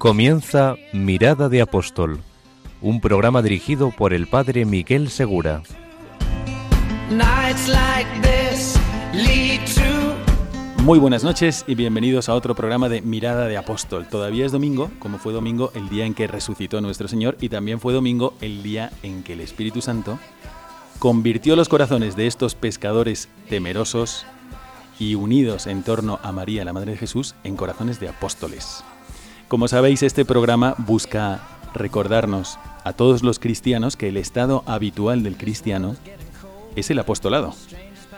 Comienza Mirada de Apóstol, un programa dirigido por el padre Miguel Segura. Muy buenas noches y bienvenidos a otro programa de Mirada de Apóstol. Todavía es domingo, como fue domingo el día en que resucitó nuestro Señor y también fue domingo el día en que el Espíritu Santo convirtió los corazones de estos pescadores temerosos y unidos en torno a María, la Madre de Jesús, en corazones de apóstoles. Como sabéis, este programa busca recordarnos a todos los cristianos que el estado habitual del cristiano es el apostolado.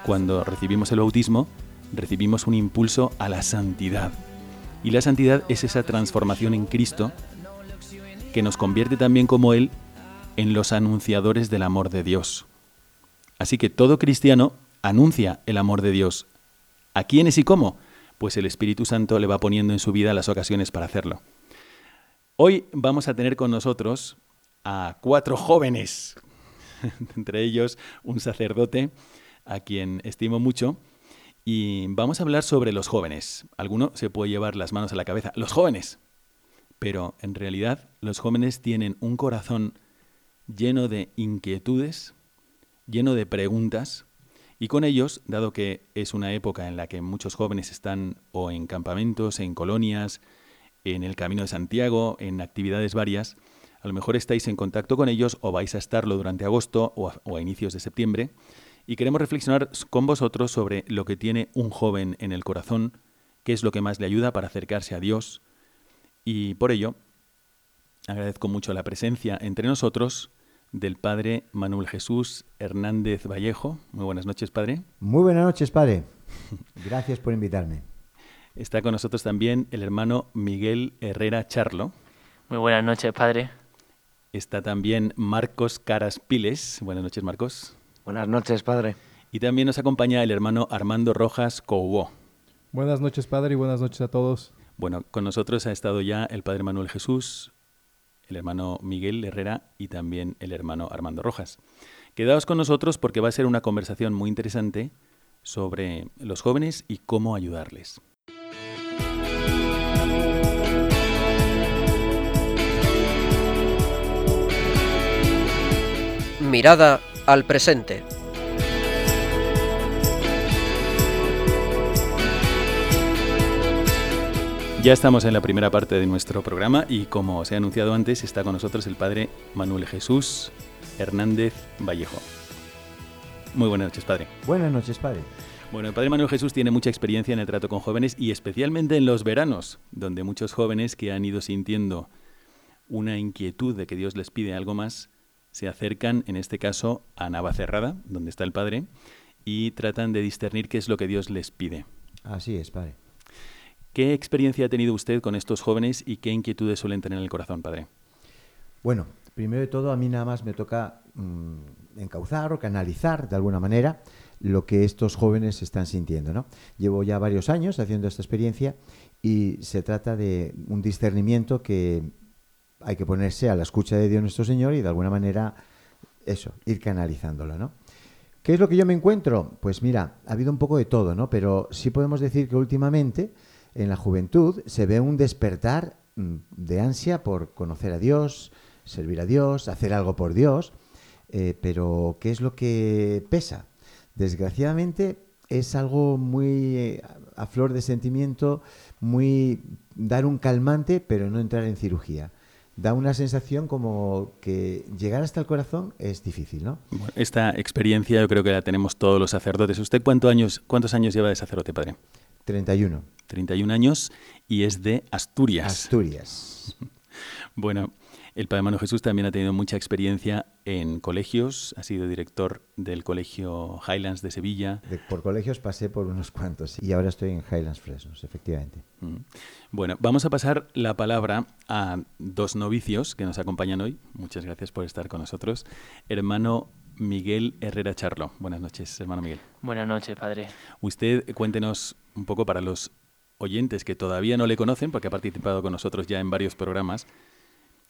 Cuando recibimos el bautismo, recibimos un impulso a la santidad. Y la santidad es esa transformación en Cristo que nos convierte también como Él en los anunciadores del amor de Dios. Así que todo cristiano anuncia el amor de Dios. ¿A quiénes y cómo? Pues el Espíritu Santo le va poniendo en su vida las ocasiones para hacerlo. Hoy vamos a tener con nosotros a cuatro jóvenes, entre ellos un sacerdote a quien estimo mucho, y vamos a hablar sobre los jóvenes. Alguno se puede llevar las manos a la cabeza. Los jóvenes. Pero en realidad los jóvenes tienen un corazón lleno de inquietudes, lleno de preguntas, y con ellos, dado que es una época en la que muchos jóvenes están o en campamentos, en colonias, en el Camino de Santiago, en actividades varias, a lo mejor estáis en contacto con ellos o vais a estarlo durante agosto o a, inicios de septiembre, y queremos reflexionar con vosotros sobre lo que tiene un joven en el corazón, qué es lo que más le ayuda para acercarse a Dios. Y por ello, agradezco mucho la presencia entre nosotros del padre Manuel Jesús Hernández Vallejo. Muy buenas noches, padre. Muy buenas noches, padre. Gracias por invitarme. Está con nosotros también el hermano Miguel Herrera Charlo. Muy buenas noches, padre. Está también Marcos Caras Piles. Buenas noches, Marcos. Buenas noches, padre. Y también nos acompaña el hermano Armando Rojas Coubó. Buenas noches, padre, y buenas noches a todos. Bueno, con nosotros ha estado ya el padre Manuel Jesús, el hermano Miguel Herrera y también el hermano Armando Rojas. Quedaos con nosotros porque va a ser una conversación muy interesante sobre los jóvenes y cómo ayudarles. Mirada al presente. Ya estamos en la primera parte de nuestro programa y como os he anunciado antes, está con nosotros el padre Manuel Jesús Hernández Vallejo. Muy buenas noches, padre. Buenas noches, padre. Bueno, el padre Manuel Jesús tiene mucha experiencia en el trato con jóvenes y especialmente en los veranos, donde muchos jóvenes que han ido sintiendo una inquietud de que Dios les pide algo más, se acercan, en este caso, a Navacerrada, donde está el padre, y tratan de discernir qué es lo que Dios les pide. Así es, padre. ¿Qué experiencia ha tenido usted con estos jóvenes y qué inquietudes suelen tener en el corazón, padre? Bueno, primero de todo, a mí nada más me toca mm, encauzar o canalizar de alguna manera lo que estos jóvenes están sintiendo. ¿no? Llevo ya varios años haciendo esta experiencia y se trata de un discernimiento que hay que ponerse a la escucha de Dios nuestro Señor y de alguna manera eso, ir canalizándolo, ¿no? ¿Qué es lo que yo me encuentro? Pues mira, ha habido un poco de todo, ¿no? Pero sí podemos decir que últimamente en la juventud se ve un despertar mm, de ansia por conocer a Dios, servir a Dios, hacer algo por Dios, eh, pero ¿qué es lo que pesa? Desgraciadamente es algo muy eh, a flor de sentimiento, muy dar un calmante, pero no entrar en cirugía da una sensación como que llegar hasta el corazón es difícil, ¿no? Esta experiencia yo creo que la tenemos todos los sacerdotes. ¿Usted cuánto años, cuántos años lleva de sacerdote, padre? 31. 31 años y es de Asturias. Asturias. Bueno, El Padre Manuel Jesús también ha tenido mucha experiencia en colegios, ha sido director del Colegio Highlands de Sevilla. De- por colegios pasé por unos cuantos y ahora estoy en Highlands Fresnos, efectivamente. Mm. Bueno, vamos a pasar la palabra a dos novicios que nos acompañan hoy. Muchas gracias por estar con nosotros. Hermano Miguel Herrera Charlo. Buenas noches, hermano Miguel. Buenas noches, padre. Usted cuéntenos un poco para los oyentes que todavía no le conocen, porque ha participado con nosotros ya en varios programas.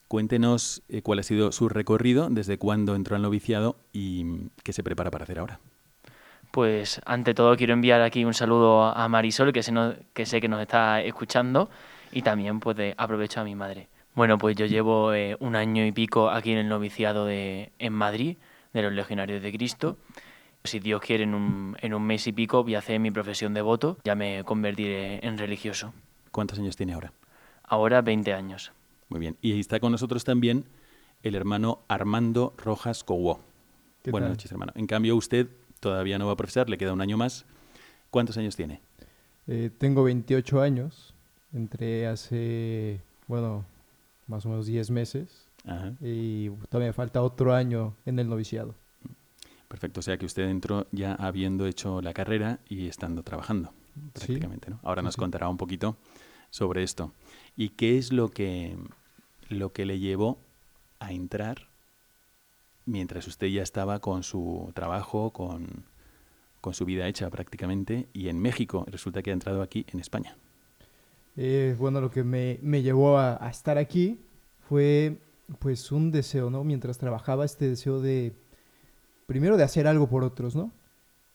Cuéntenos eh, cuál ha sido su recorrido, desde cuándo entró al noviciado y mm, qué se prepara para hacer ahora. Pues ante todo quiero enviar aquí un saludo a Marisol, que, se sé que nos está escuchando, y también pues de, aprovecho a mi madre. Bueno, pues yo llevo eh, un año y pico aquí en el noviciado de, en Madrid, de los Legionarios de Cristo. Si Dios quiere, en un, en un mes y pico voy a hacer mi profesión de voto, ya me convertiré en religioso. ¿Cuántos años tiene ahora? Ahora 20 años. Muy bien. Y está con nosotros también el hermano Armando Rojas Coguó. ¿Qué Buenas tal? noches, hermano. En cambio, usted todavía no va a profesar, le queda un año más. ¿Cuántos años tiene? Eh, tengo 28 años. Entré hace, bueno, más o menos 10 meses. Ajá. Y todavía me falta otro año en el noviciado. Perfecto. O sea que usted entró ya habiendo hecho la carrera y estando trabajando, prácticamente. ¿no? Ahora nos contará un poquito sobre esto. ¿Y qué es lo que, lo que le llevó a entrar mientras usted ya estaba con su trabajo, con, con su vida hecha prácticamente, y en México? Resulta que ha entrado aquí en España. Eh, bueno, lo que me, me llevó a, a estar aquí fue pues un deseo, ¿no? Mientras trabajaba, este deseo de, primero de hacer algo por otros, ¿no?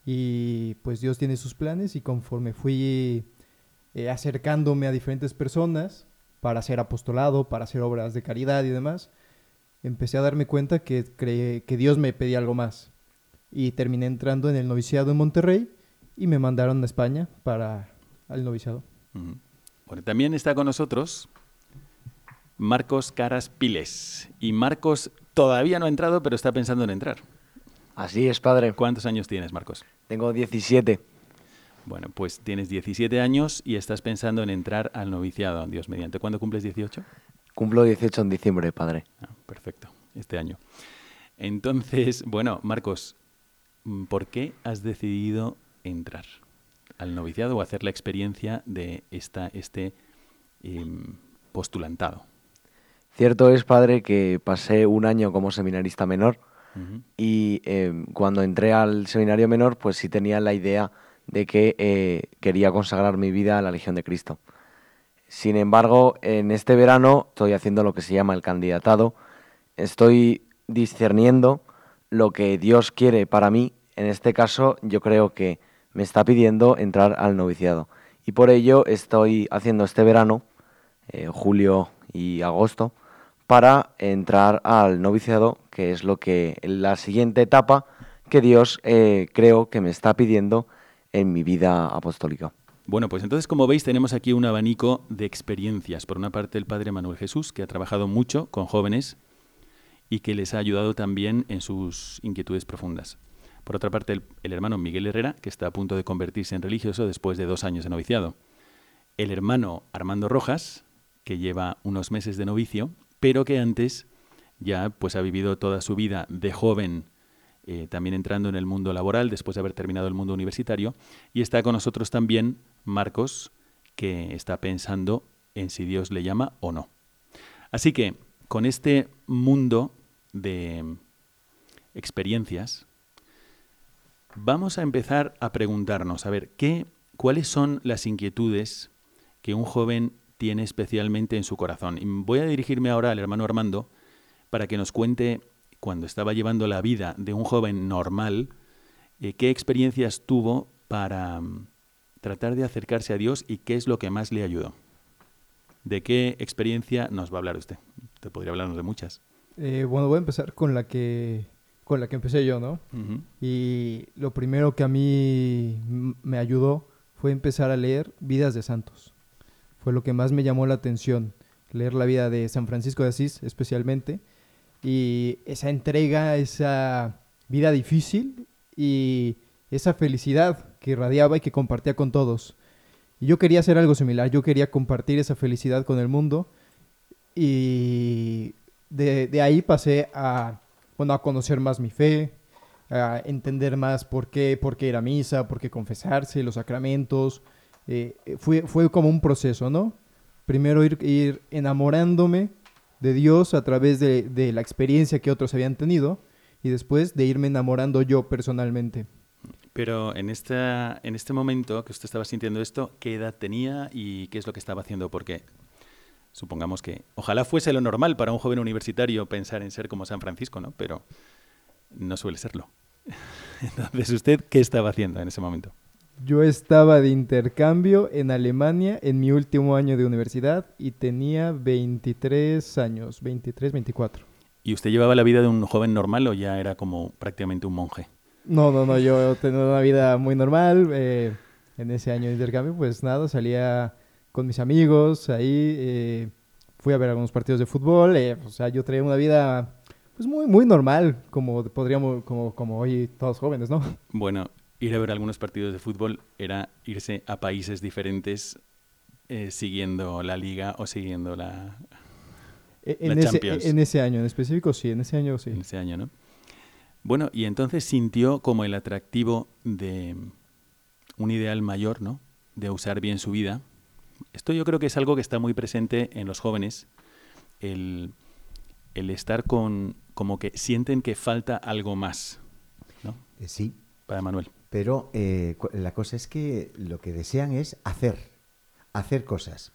Y pues Dios tiene sus planes y conforme fui eh, acercándome a diferentes personas para hacer apostolado, para hacer obras de caridad y demás, empecé a darme cuenta que, cre- que Dios me pedía algo más. Y terminé entrando en el noviciado en Monterrey y me mandaron a España para el noviciado. Bueno, también está con nosotros Marcos Caras Piles. Y Marcos todavía no ha entrado, pero está pensando en entrar. Así es, padre. ¿Cuántos años tienes, Marcos? Tengo 17. Bueno, pues tienes 17 años y estás pensando en entrar al noviciado, Dios mediante. ¿Cuándo cumples 18? Cumplo 18 en diciembre, padre. Ah, perfecto, este año. Entonces, bueno, Marcos, mm, ¿por qué has decidido entrar al noviciado o hacer la experiencia de esta, este em, postulantado? Cierto es, padre, que pasé un año como seminarista menor Y eh, cuando entré al seminario menor, pues sí tenía la idea de que eh, quería consagrar mi vida a la Legión de Cristo. Sin embargo, en este verano estoy haciendo lo que se llama el candidatado. Estoy discerniendo lo que Dios quiere para mí. En este caso, yo creo que me está pidiendo entrar al noviciado. Y por ello estoy haciendo este verano, eh, julio y agosto, para entrar al noviciado, que es lo que la siguiente etapa que Dios eh, creo que me está pidiendo en mi vida apostólica. Bueno, pues entonces, como veis, tenemos aquí un abanico de experiencias. Por una parte, el Padre Manuel Jesús, que ha trabajado mucho con jóvenes y que les ha ayudado también en sus inquietudes profundas. Por otra parte, el, el hermano Miguel Herrera, que está a punto de convertirse en religioso después de dos años de noviciado. El hermano Armando Rojas, que lleva unos meses de novicio, pero que antes ya pues ha vivido toda su vida de joven eh, también entrando en el mundo laboral después de haber terminado el mundo universitario. Y está con nosotros también Marcos, que está pensando en si Dios le llama o no. Así que con este mundo de experiencias, vamos a empezar a preguntarnos, a ver, ¿qué, ¿cuáles son las inquietudes que un joven tiene especialmente en su corazón? Voy a dirigirme ahora al hermano Armando para que nos cuente cuando estaba llevando la vida de un joven normal, eh, qué experiencias tuvo para mm, tratar de acercarse a Dios y qué es lo que más le ayudó. ¿De qué experiencia nos va a hablar usted? Te podría hablarnos de muchas. Eh, bueno, voy a empezar con la que con la que empecé yo, ¿no? Y lo primero que a mí me ayudó fue empezar a leer vidas de santos. Fue lo que más me llamó la atención, leer la vida de San Francisco de Asís especialmente, y esa entrega, esa vida difícil y esa felicidad que irradiaba y que compartía con todos. Y yo quería hacer algo similar, yo quería compartir esa felicidad con el mundo y de, ahí pasé a, bueno, a conocer más mi fe, a entender más por qué, por qué ir a misa, por qué confesarse, los sacramentos. Eh, fue, fue como un proceso, ¿no? Primero ir, ir enamorándome de Dios a través de, de la experiencia que otros habían tenido y después de irme enamorando yo personalmente. Pero en, esta, en este momento que usted estaba sintiendo esto, ¿qué edad tenía y qué es lo que estaba haciendo? Porque supongamos que ojalá fuese lo normal para un joven universitario pensar en ser como San Francisco, ¿no? Pero no suele serlo. Entonces, ¿usted qué estaba haciendo en ese momento? Yo estaba de intercambio en Alemania en mi último año de universidad y tenía 23 años, 23, 24. ¿Y usted llevaba la vida de un joven normal o ya era como prácticamente un monje? No, no, no, yo tenía una vida muy normal. eh, en ese año de intercambio, pues nada, salía con mis amigos ahí, eh, fui a ver algunos partidos de fútbol, eh, o sea, yo traía una vida pues muy, muy normal, como podríamos, como, como hoy todos jóvenes, ¿no? Bueno, ir a ver algunos partidos de fútbol era irse a países diferentes eh, siguiendo la liga o siguiendo la, E- La En ese, Champions. en ese año en específico, sí, en ese año sí. en ese año, ¿no? Bueno, y entonces sintió como el atractivo de un ideal mayor, ¿no? De usar bien su vida. Esto yo creo que es algo que está muy presente en los jóvenes, el, el estar con, como que sienten que falta algo más, ¿no? Eh, sí, Para Manuel. Pero eh, la cosa es que lo que desean es hacer, hacer cosas.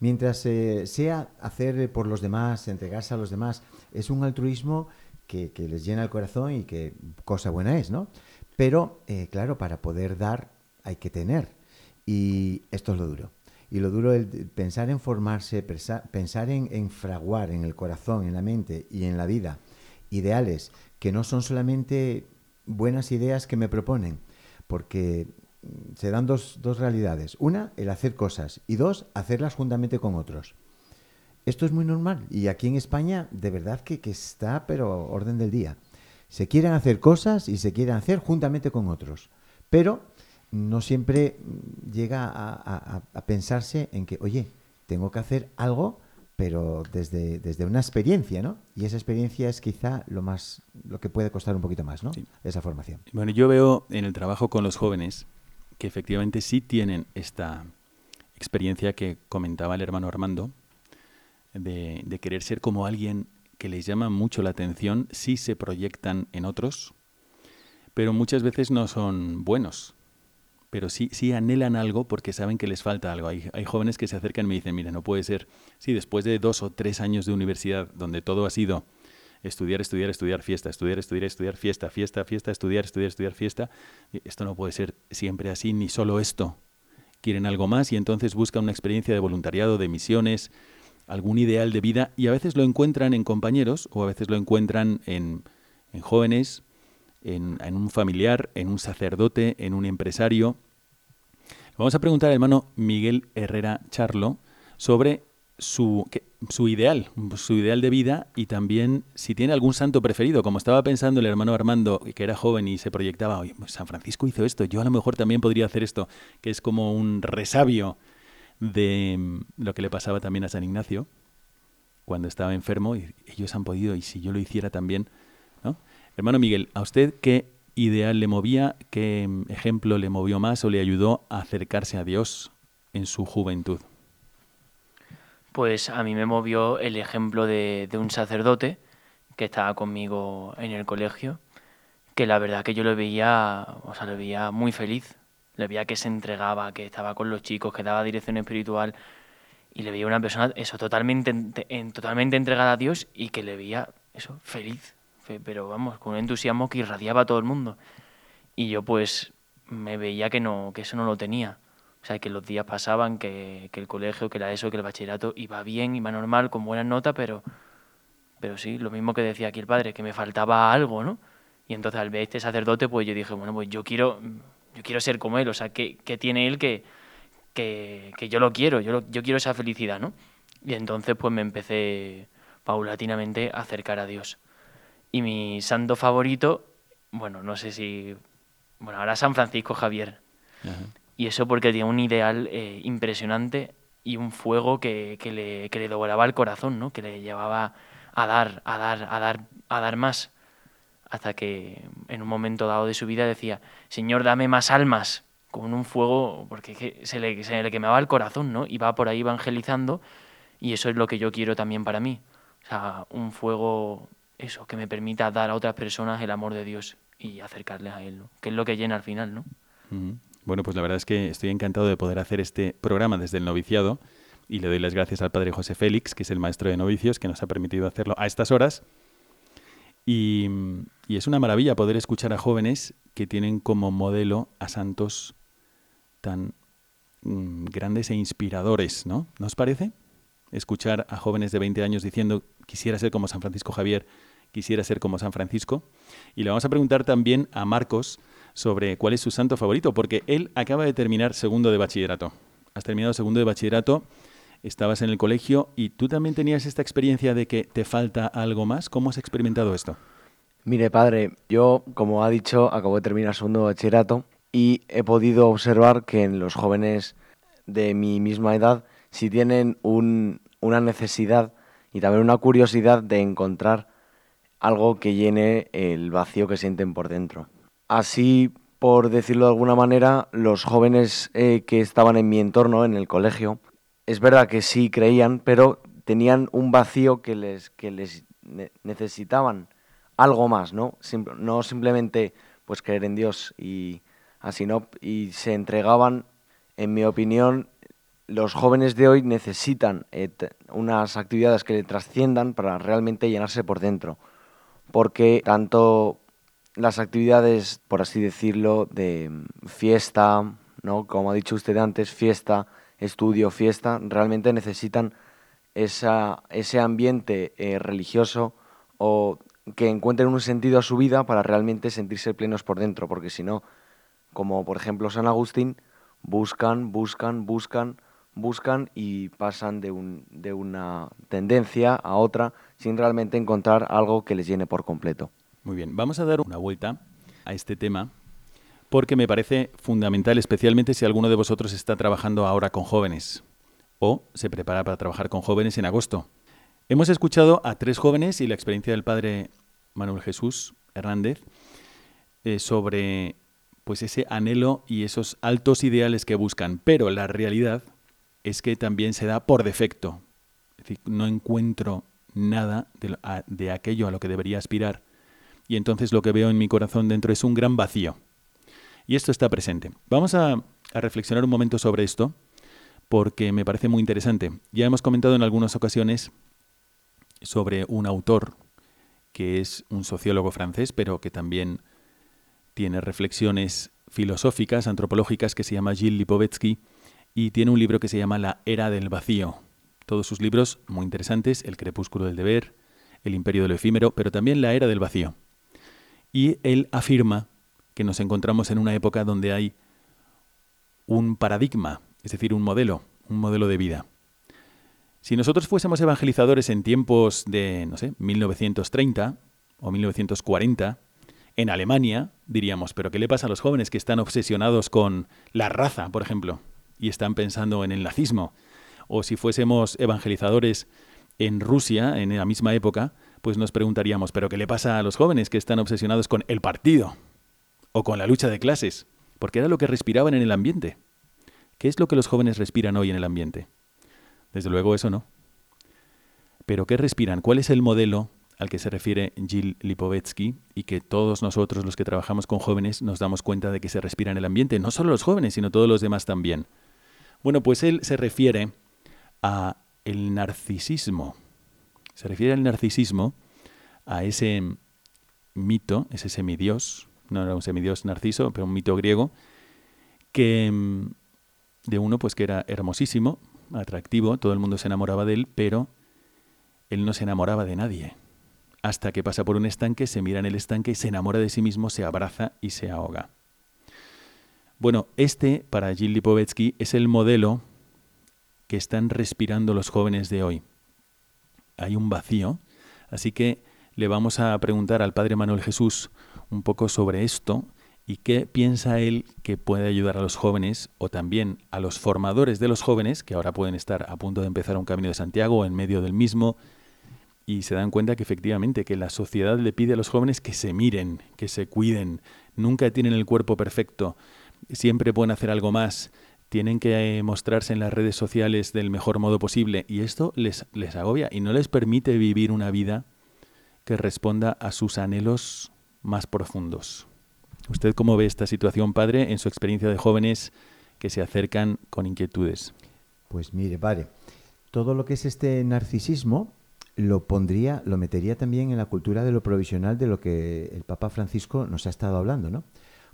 Mientras eh, sea hacer por los demás, entregarse a los demás, es un altruismo que, les llena el corazón y que cosa buena es, ¿no? Pero, eh, claro, para poder dar hay que tener. Y esto es lo duro. Y lo duro es pensar en formarse, pensa- pensar en, en fraguar en el corazón, en la mente y en la vida ideales que no son solamente buenas ideas que me proponen, porque mm, se dan dos, dos realidades. Una, el hacer cosas y dos, hacerlas juntamente con otros. Esto es muy normal y aquí en España de verdad que, que está, pero orden del día. Se quieren hacer cosas y se quieren hacer juntamente con otros, pero no siempre mm, llega a, a- a- a pensarse en que, oye, tengo que hacer algo, pero desde, desde una experiencia, ¿no? Y esa experiencia es quizá lo más, lo que puede costar un poquito más, ¿no? Sí. Esa formación. Bueno, yo veo en el trabajo con los jóvenes que efectivamente sí tienen esta experiencia que comentaba el hermano Armando, de, de querer ser como alguien que les llama mucho la atención, sí se proyectan en otros, pero muchas veces no son buenos, pero sí, sí anhelan algo porque saben que les falta algo. Hay, jóvenes que se acercan y me dicen, mira, no puede ser, sí, después de dos o tres años de universidad donde todo ha sido estudiar, estudiar, estudiar, fiesta, estudiar, estudiar, estudiar, fiesta, fiesta, fiesta, estudiar, estudiar, estudiar, fiesta. Esto no puede ser siempre así, ni solo esto. Quieren algo más y entonces buscan una experiencia de voluntariado, de misiones, algún ideal de vida y a veces lo encuentran en compañeros o a veces lo encuentran en, en jóvenes, en, en un familiar, en un sacerdote, en un empresario. Vamos a preguntar al hermano Miguel Herrera Charlo sobre su, su ideal, su ideal de vida y también si tiene algún santo preferido. Como estaba pensando el hermano Armando, que era joven y se proyectaba, oye, pues San Francisco hizo esto, yo a lo mejor también podría hacer esto, que es como un resabio de mm, lo que le pasaba también a San Ignacio cuando estaba enfermo y ellos han podido y si yo lo hiciera también, ¿no? Hermano Miguel, ¿a usted qué ideal le movía, qué mm, ejemplo le movió más o le ayudó a acercarse a Dios en su juventud? Pues a mí me movió el ejemplo de, un sacerdote que estaba conmigo en el colegio, que la verdad que yo lo veía, o sea, lo veía muy feliz. Le veía que se entregaba, que estaba con los chicos, que daba dirección espiritual y le veía una persona eso totalmente ente- en, totalmente entregada a Dios y que le veía eso feliz, fe- pero vamos, con un entusiasmo que irradiaba a todo el mundo. Y yo pues me veía que no que eso no lo tenía. O sea, que los días pasaban, que, el colegio, que la ESO, que el bachillerato iba bien, iba normal, con buenas notas, pero, pero sí, lo mismo que decía aquí el padre, que me faltaba algo, ¿no? Y entonces al ver este sacerdote, pues yo dije, bueno, pues yo quiero, yo quiero ser como él, o sea, ¿qué, qué tiene él que, que, que yo lo quiero, yo, yo quiero esa felicidad, ¿no? Y entonces pues me empecé paulatinamente a acercar a Dios. Y mi santo favorito, bueno, no sé si, bueno, ahora San Francisco Javier, y eso porque tenía un ideal eh, impresionante y un fuego que, que le, que le devoraba el corazón, ¿no? Que le llevaba a dar, a dar, a dar, a dar más. Hasta que en un momento dado de su vida decía, Señor, dame más almas, con un fuego, porque se le, se le quemaba el corazón, ¿no? Y va por ahí evangelizando y eso es lo que yo quiero también para mí. O sea, un fuego, eso, que me permita dar a otras personas el amor de Dios y acercarles a Él. Que es lo que llena al final, ¿no? Bueno, pues la verdad es que estoy encantado de poder hacer este programa desde el noviciado y le doy las gracias al padre José Félix, que es el maestro de novicios, que nos ha permitido hacerlo a estas horas. Y, y es una maravilla poder escuchar a jóvenes que tienen como modelo a santos tan mm, grandes e inspiradores, ¿no? ¿Nos parece? Escuchar a jóvenes de 20 años diciendo quisiera ser como San Francisco Javier, quisiera ser como San Francisco. Y le vamos a preguntar también a Marcos sobre cuál es su santo favorito, porque él acaba de terminar segundo de bachillerato. Has terminado segundo de bachillerato estabas en el colegio y tú también tenías esta experiencia de que te falta algo más. ¿Cómo has experimentado esto? Mire, padre, yo, como ha dicho, acabo de terminar segundo bachillerato y he podido observar que en los jóvenes de mi misma edad si tienen una necesidad y también una curiosidad de encontrar algo que llene el vacío que sienten por dentro. Así, por decirlo de alguna manera, los jóvenes eh, que estaban en mi entorno, en el colegio, es verdad que sí creían, pero tenían un vacío que les, que les necesitaban algo más, ¿no? no simplemente pues creer en Dios y así no, y se entregaban, en mi opinión, los jóvenes de hoy necesitan eh, unas actividades que le trasciendan para realmente llenarse por dentro, porque tanto las actividades, por así decirlo, de fiesta, ¿no? Como ha dicho usted antes, fiesta, estudio, fiesta, realmente necesitan esa, ese ambiente eh, religioso o que encuentren un sentido a su vida para realmente sentirse plenos por dentro, porque si no, como por ejemplo San Agustín, buscan, buscan, buscan, buscan y pasan de, un, de una tendencia a otra sin realmente encontrar algo que les llene por completo. Muy bien, vamos a dar una vuelta a este tema porque me parece fundamental, especialmente si alguno de vosotros está trabajando ahora con jóvenes o se prepara para trabajar con jóvenes en agosto. Hemos escuchado a tres jóvenes y la experiencia del padre Manuel Jesús Hernández eh, sobre pues ese anhelo y esos altos ideales que buscan, pero la realidad es que también se da por defecto. Es decir, no encuentro nada de, de aquello a lo que debería aspirar y entonces lo que veo en mi corazón dentro es un gran vacío. Y esto está presente. Vamos a, reflexionar un momento sobre esto porque me parece muy interesante. Ya hemos comentado en algunas ocasiones sobre un autor que es un sociólogo francés, pero que también tiene reflexiones filosóficas, antropológicas, que se llama Gilles Lipovetsky, y tiene un libro que se llama La Era del Vacío. Todos sus libros muy interesantes, El Crepúsculo del Deber, El Imperio de lo Efímero, pero también La Era del Vacío. Y él afirma que nos encontramos en una época donde hay un paradigma, es decir, un modelo, un modelo de vida. Si nosotros fuésemos evangelizadores en tiempos de, no sé, 1930 o 1940, en Alemania diríamos, pero ¿qué le pasa a los jóvenes que están obsesionados con la raza, por ejemplo, y están pensando en el nazismo? O si fuésemos evangelizadores en Rusia en la misma época, pues nos preguntaríamos, pero ¿qué le pasa a los jóvenes que están obsesionados con el partido? o con la lucha de clases, porque era lo que respiraban en el ambiente. ¿Qué es lo que los jóvenes respiran hoy en el ambiente? Desde luego eso no. Pero ¿qué respiran? ¿Cuál es el modelo al que se refiere Gil Lipovetsky y que todos nosotros los que trabajamos con jóvenes nos damos cuenta de que se respira en el ambiente? No solo los jóvenes, sino todos los demás también. Bueno, pues él se refiere a el narcisismo. Se refiere al narcisismo, a ese mito, ese semidios, no era un semidios narciso, pero un mito griego, que mm, de uno pues que era hermosísimo, atractivo, todo el mundo se enamoraba de él, pero él no se enamoraba de nadie. Hasta que pasa por un estanque, se mira en el estanque, se enamora de sí mismo, se abraza y se ahoga. Bueno, este, para Gil Lipovetsky, es el modelo que están respirando los jóvenes de hoy. Hay un vacío, así que le vamos a preguntar al Padre Manuel Jesús un poco sobre esto y qué piensa él que puede ayudar a los jóvenes o también a los formadores de los jóvenes, que ahora pueden estar a punto de empezar un camino de Santiago o en medio del mismo, y se dan cuenta que efectivamente que la sociedad le pide a los jóvenes que se miren, que se cuiden, nunca tienen el cuerpo perfecto, siempre pueden hacer algo más, tienen que eh, mostrarse en las redes sociales del mejor modo posible y esto les, les agobia y no les permite vivir una vida que responda a sus anhelos más profundos. ¿Usted cómo ve esta situación, padre, en su experiencia de jóvenes que se acercan con inquietudes? Pues mire, padre, todo lo que es este narcisismo lo pondría, lo metería también en la cultura de lo provisional de lo que el Papa Francisco nos ha estado hablando, ¿no?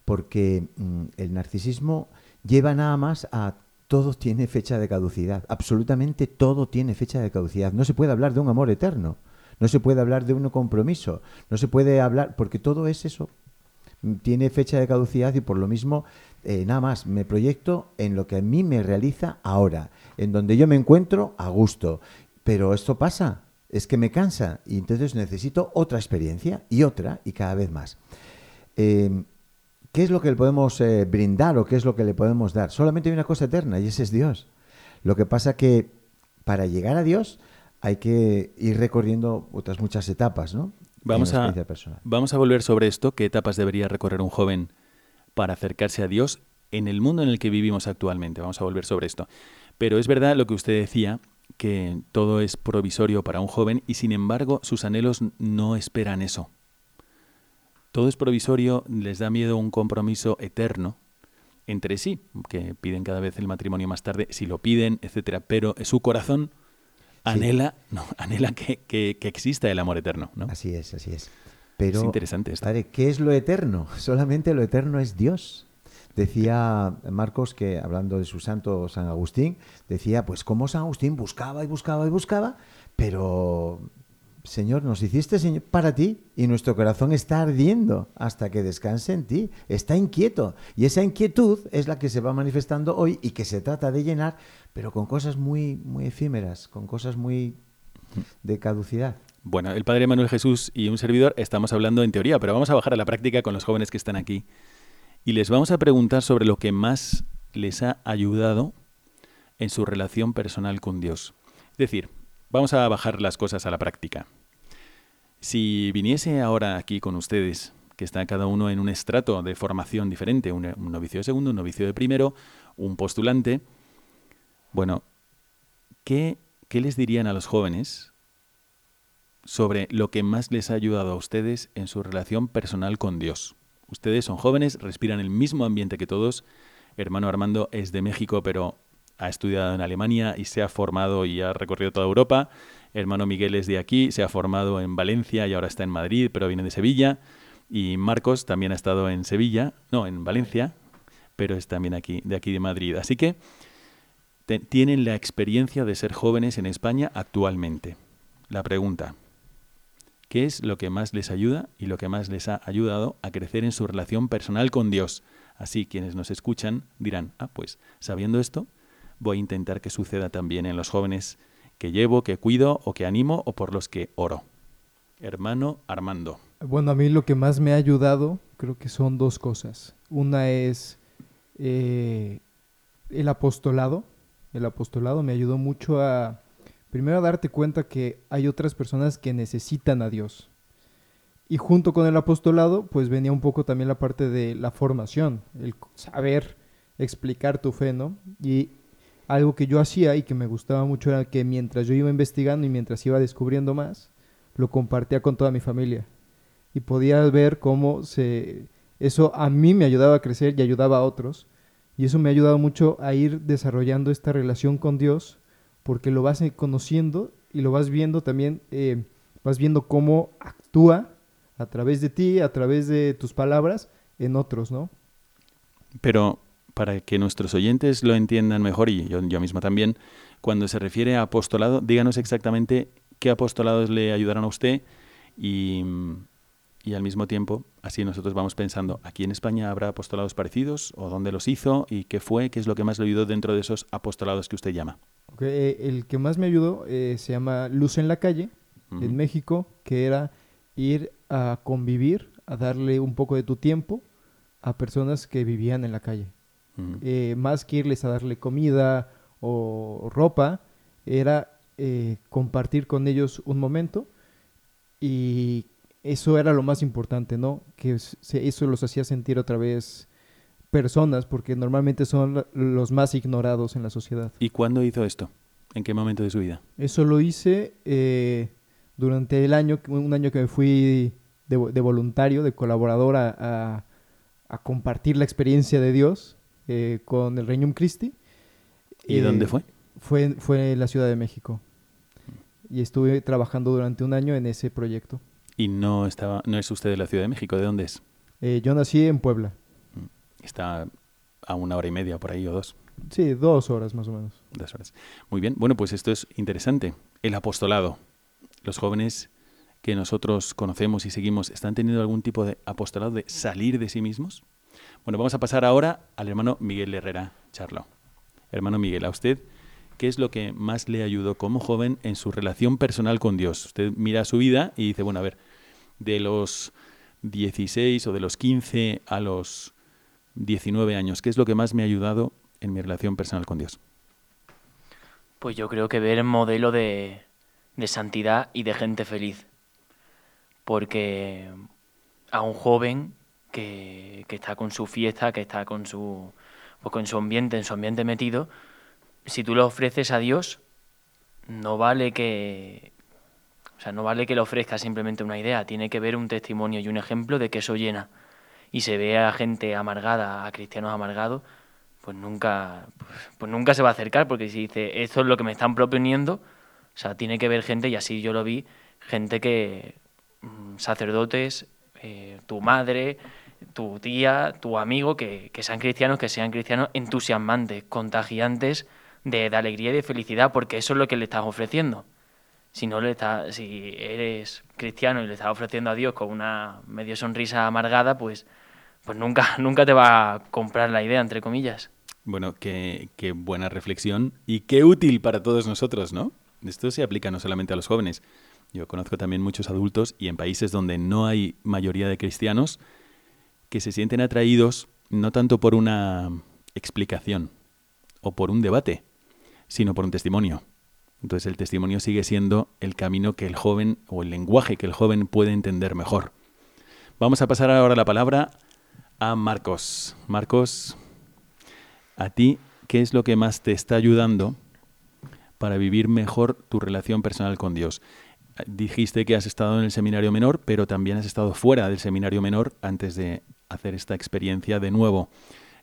Porque mm, el narcisismo lleva nada más a todo tiene fecha de caducidad, absolutamente todo tiene fecha de caducidad. No se puede hablar de un amor eterno, no se puede hablar de un compromiso, no se puede hablar, porque todo es eso, tiene fecha de caducidad y por lo mismo eh, nada más me proyecto en lo que a mí me realiza ahora, en donde yo me encuentro a gusto. Pero esto pasa, es que me cansa y entonces necesito otra experiencia y otra y cada vez más. Em, ¿Qué es lo que le podemos eh, brindar o qué es lo que le podemos dar? Solamente hay una cosa eterna y ese es Dios. Lo que pasa que para llegar a Dios hay que ir recorriendo otras muchas etapas, ¿no? Vamos a, vamos a volver sobre esto, qué etapas debería recorrer un joven para acercarse a Dios en el mundo en el que vivimos actualmente. Vamos a volver sobre esto. Pero es verdad lo que usted decía, que todo es provisorio para un joven y sin embargo sus anhelos no esperan eso. Todo es provisorio, les da miedo un compromiso eterno entre sí, que piden cada vez el matrimonio más tarde, si lo piden, etcétera, pero su corazón anhela, no, anhela que, que, exista el amor eterno. ¿no? Así es, así es. Pero, es interesante esto. ¿qué es lo eterno? Solamente lo eterno es Dios. Decía Marcos que, hablando de su santo San Agustín, decía, pues cómo San Agustín buscaba y buscaba y buscaba, pero Señor, nos hiciste Señor, para ti y nuestro corazón está ardiendo hasta que descanse en ti. Está inquieto. Y esa inquietud es la que se va manifestando hoy y que se trata de llenar pero con cosas muy, muy efímeras, con cosas muy de caducidad. Bueno, el Padre Manuel Jesús y un servidor estamos hablando en teoría, pero vamos a bajar a la práctica con los jóvenes que están aquí. Y les vamos a preguntar sobre lo que más les ha ayudado en su relación personal con Dios. Es decir, vamos a bajar las cosas a la práctica. Si viniese ahora aquí con ustedes, que está cada uno en un estrato de formación diferente, un, novicio de segundo, un novicio de primero, un postulante, bueno, ¿qué, ¿qué les dirían a los jóvenes sobre lo que más les ha ayudado a ustedes en su relación personal con Dios? Ustedes son jóvenes, respiran el mismo ambiente que todos. Hermano Armando es de México, pero ha estudiado en Alemania y se ha formado y ha recorrido toda Europa. Hermano Miguel es de aquí, se ha formado en Valencia y ahora está en Madrid, pero viene de Sevilla. Y Marcos también ha estado en Sevilla, no, en Valencia, pero es también aquí, de aquí de Madrid. Así que tienen la experiencia de ser jóvenes en España actualmente. La pregunta, ¿qué es lo que más les ayuda y lo que más les ha ayudado a crecer en su relación personal con Dios? Así quienes nos escuchan dirán, ah, pues sabiendo esto, voy a intentar que suceda también en los jóvenes que llevo, que cuido o que animo o por los que oro. Hermano Armando. Bueno, a mí lo que más me ha ayudado creo que son dos cosas. Una es eh, el apostolado, el apostolado me ayudó mucho a, primero darte cuenta que hay otras personas que necesitan a Dios. Y junto con el apostolado, pues venía un poco también la parte de la formación, el saber explicar tu fe, ¿no? Y algo que yo hacía y que me gustaba mucho era que mientras yo iba investigando y mientras iba descubriendo más, lo compartía con toda mi familia. Y podía ver cómo se, eso a mí me ayudaba a crecer y ayudaba a otros. Y eso me ha ayudado mucho a ir desarrollando esta relación con Dios, porque lo vas conociendo y lo vas viendo también, eh, vas viendo cómo actúa a través de ti, a través de tus palabras, en otros, ¿no? Pero para que nuestros oyentes lo entiendan mejor, y yo, yo mismo también, cuando se refiere a apostolado, díganos exactamente qué apostolados le ayudaron a usted y, y al mismo tiempo, así nosotros vamos pensando, ¿aquí en España habrá apostolados parecidos? ¿O dónde los hizo? ¿Y qué fue? ¿Qué es lo que más le ayudó dentro de esos apostolados que usted llama? Eh, el que más me ayudó eh, se llama Luz en la Calle, en México, que era ir a convivir, a darle un poco de tu tiempo a personas que vivían en la calle. Eh, más que irles a darle comida o ropa, era compartir con ellos un momento y eso era lo más importante, ¿no? Que se- eso los hacía sentir otra vez personas, porque normalmente son los más ignorados en la sociedad. ¿Y cuándo hizo esto? ¿En qué momento de su vida? Eso lo hice eh, durante el año, un año que me fui de, vo- de voluntario, de colaborador a, a- a compartir la experiencia de Dios eh, con el Regnum Christi. ¿Y Eh, dónde fue? Fue, fue en la Ciudad de México. Y estuve trabajando durante un año en ese proyecto. Y no estaba, no es usted de la Ciudad de México, ¿de dónde es? Eh, yo nací en Puebla. Está a una hora y media por ahí o dos, Sí, dos horas más o menos. dos horas. Muy bien, bueno, pues esto es interesante. El apostolado. Los jóvenes que nosotros conocemos y seguimos, ¿están teniendo algún tipo de apostolado de salir de sí mismos? Bueno, vamos a pasar ahora al hermano Miguel Herrera Charlo. Hermano Miguel, a usted, ¿qué es lo que más le ayudó como joven en su relación personal con Dios? Usted mira su vida y dice, bueno, a ver, de los 16 o de los 15 a los 19 años, ¿qué es lo que más me ha ayudado en mi relación personal con Dios? Pues yo creo que ver el modelo de, de santidad y de gente feliz. Porque a un joven que, está con su fiesta, que está con su, pues con su ambiente, en su ambiente metido, si tú le ofreces a Dios, no vale que. O sea, no vale que le ofrezcas simplemente una idea, tiene que ver un testimonio y un ejemplo de que eso llena. Y se ve a gente amargada, a cristianos amargados, pues nunca, pues, pues nunca se va a acercar, porque si dice, esto es lo que me están proponiendo, o sea, tiene que ver gente, y así yo lo vi, gente que, mm, sacerdotes, eh, tu madre, tu tía, tu amigo, que, sean cristianos, que sean cristianos entusiasmantes, contagiantes de, alegría y de felicidad, porque eso es lo que le estás ofreciendo. Si no le si eres cristiano y le estás ofreciendo a Dios con una medio sonrisa amargada, pues, pues nunca, nunca te va a comprar la idea, entre comillas. Bueno, qué buena reflexión y qué útil para todos nosotros, ¿no? Esto se aplica no solamente a los jóvenes. Yo conozco también muchos adultos y en países donde no hay mayoría de cristianos que se sienten atraídos no tanto por una explicación o por un debate, sino por un testimonio. Entonces el testimonio sigue siendo el camino que el joven o el lenguaje que el joven puede entender mejor. Vamos a pasar ahora la palabra a Marcos. Marcos, a ti, ¿qué es lo que más te está ayudando para vivir mejor tu relación personal con Dios? Dijiste que has estado en el seminario menor, pero también has estado fuera del seminario menor antes de hacer esta experiencia de nuevo.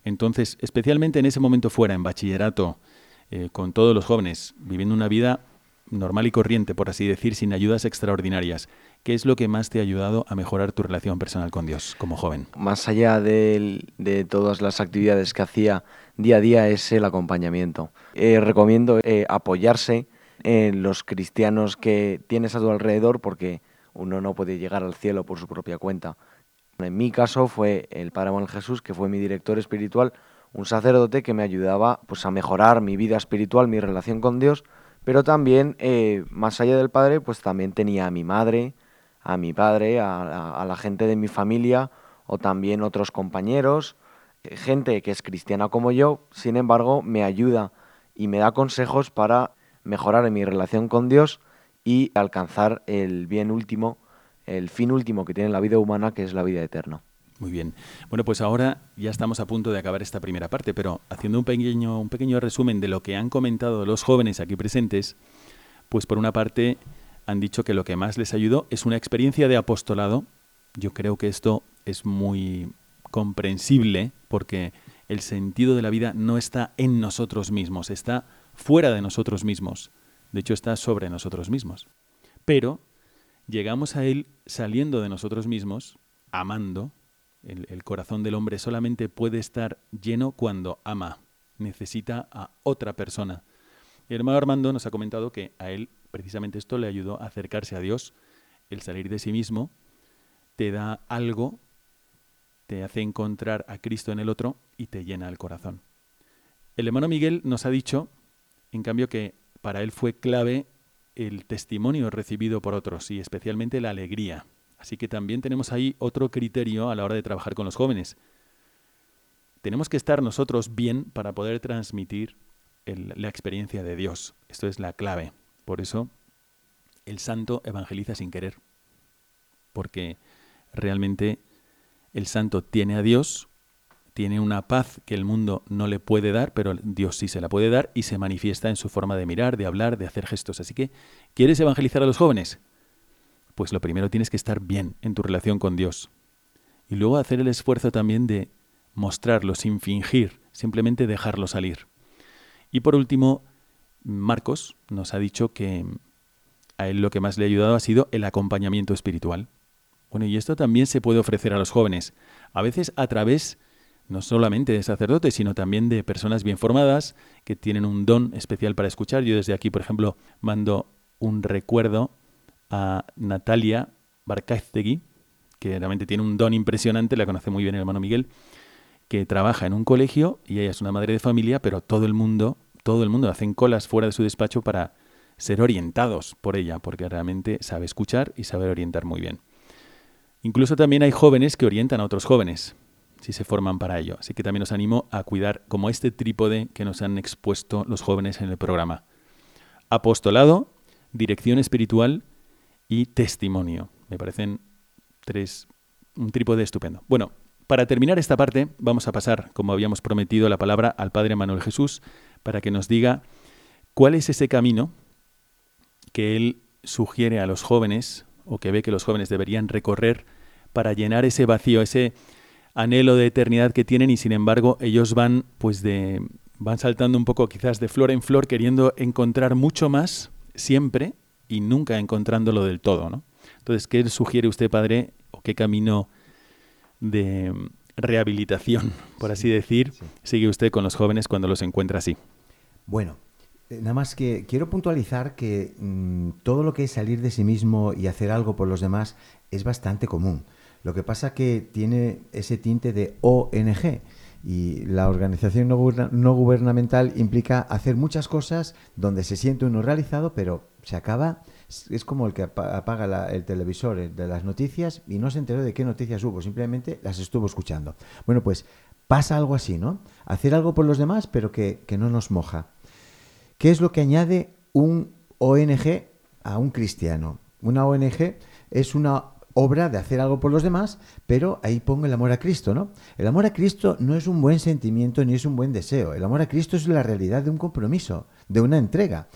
Entonces, especialmente en ese momento fuera, en bachillerato, eh, con todos los jóvenes, viviendo una vida normal y corriente, por así decir, sin ayudas extraordinarias. ¿Qué es lo que más te ha ayudado a mejorar tu relación personal con Dios como joven? Más allá de, todas las actividades que hacía día a día es el acompañamiento. Eh, recomiendo eh, apoyarse en los cristianos que tienes a tu alrededor porque uno no puede llegar al cielo por su propia cuenta. En mi caso fue el Padre Manuel Jesús, que fue mi director espiritual, un sacerdote que me ayudaba pues, a mejorar mi vida espiritual, mi relación con Dios, pero también, eh, más allá del Padre, pues también tenía a mi madre, a mi padre, a, a- la gente de mi familia o también otros compañeros, eh, gente que es cristiana como yo, sin embargo, me ayuda y me da consejos para mejorar en mi relación con Dios y alcanzar el bien último, el fin último que tiene la vida humana, que es la vida eterna. Muy bien. Bueno, pues ahora ya estamos a punto de acabar esta primera parte, pero haciendo un pequeño, un pequeño resumen de lo que han comentado los jóvenes aquí presentes, pues por una parte han dicho que lo que más les ayudó es una experiencia de apostolado. Yo creo que esto es muy comprensible porque el sentido de la vida no está en nosotros mismos, está fuera de nosotros mismos. De hecho, está sobre nosotros mismos. Pero llegamos a él saliendo de nosotros mismos, amando. El, corazón del hombre solamente puede estar lleno cuando ama, necesita a otra persona. El hermano Armando nos ha comentado que a él precisamente esto le ayudó a acercarse a Dios, el salir de sí mismo, te da algo, te hace encontrar a Cristo en el otro y te llena el corazón. El hermano Miguel nos ha dicho, en cambio, que para él fue clave el testimonio recibido por otros y especialmente la alegría. Así que también tenemos ahí otro criterio a la hora de trabajar con los jóvenes. Tenemos que estar nosotros bien para poder transmitir la experiencia de Dios. Esto es la clave. Por eso el santo evangeliza sin querer. porque realmente el santo tiene a Dios, tiene una paz que el mundo no le puede dar, pero Dios sí se la puede dar y se manifiesta en su forma de mirar, de hablar, de hacer gestos. Así que, ¿quieres evangelizar a los jóvenes? Pues lo primero tienes que estar bien en tu relación con Dios. Y luego hacer el esfuerzo también de mostrarlo sin fingir, simplemente dejarlo salir. Y por último, Marcos nos ha dicho que a él lo que más le ha ayudado ha sido el acompañamiento espiritual. Bueno, y esto también se puede ofrecer a los jóvenes, a veces a través no solamente de sacerdotes, sino también de personas bien formadas que tienen un don especial para escuchar. Yo desde aquí, por ejemplo, mando un recuerdo a Natalia Barcáztegui, que realmente tiene un don impresionante, la conoce muy bien el hermano Miguel, que trabaja en un colegio y ella es una madre de familia, pero todo el mundo, todo el mundo hacen colas fuera de su despacho para ser orientados por ella, porque realmente sabe escuchar y sabe orientar muy bien. Incluso también hay jóvenes que orientan a otros jóvenes, si se forman para ello. Así que también os animo a cuidar como este trípode que nos han expuesto los jóvenes en el programa. Apostolado, dirección espiritual y testimonio. Me parecen tres, un trípode estupendo. Bueno, para terminar esta parte, vamos a pasar, como habíamos prometido, la palabra al Padre Manuel Jesús para que nos diga cuál es ese camino que él sugiere a los jóvenes o que ve que los jóvenes deberían recorrer para llenar ese vacío, ese anhelo de eternidad que tienen y sin embargo ellos van pues de van saltando un poco quizás de flor en flor queriendo encontrar mucho más siempre y nunca encontrándolo del todo, ¿no? Entonces, ¿qué sugiere usted, padre, o qué camino de rehabilitación, por así decir, sigue usted con los jóvenes cuando los encuentra así? Bueno, eh, nada más que quiero puntualizar que mm, todo lo que es salir de sí mismo y hacer algo por los demás es bastante común. Lo que pasa que tiene ese tinte de ONG y la organización no, gubernamental implica hacer muchas cosas donde se siente uno realizado, pero se acaba, es como el que apaga el televisor de las noticias y no se enteró de qué noticias hubo, simplemente las estuvo escuchando. Bueno, pues pasa algo así, ¿no? Hacer algo por los demás, pero que, que no nos moja. ¿Qué es lo que añade un ONG a un cristiano? Una ONG es una obra de hacer algo por los demás, pero ahí pongo el amor a Cristo, ¿no? El amor a Cristo no es un buen sentimiento ni es un buen deseo. El amor a Cristo es la realidad de un compromiso, de una entrega.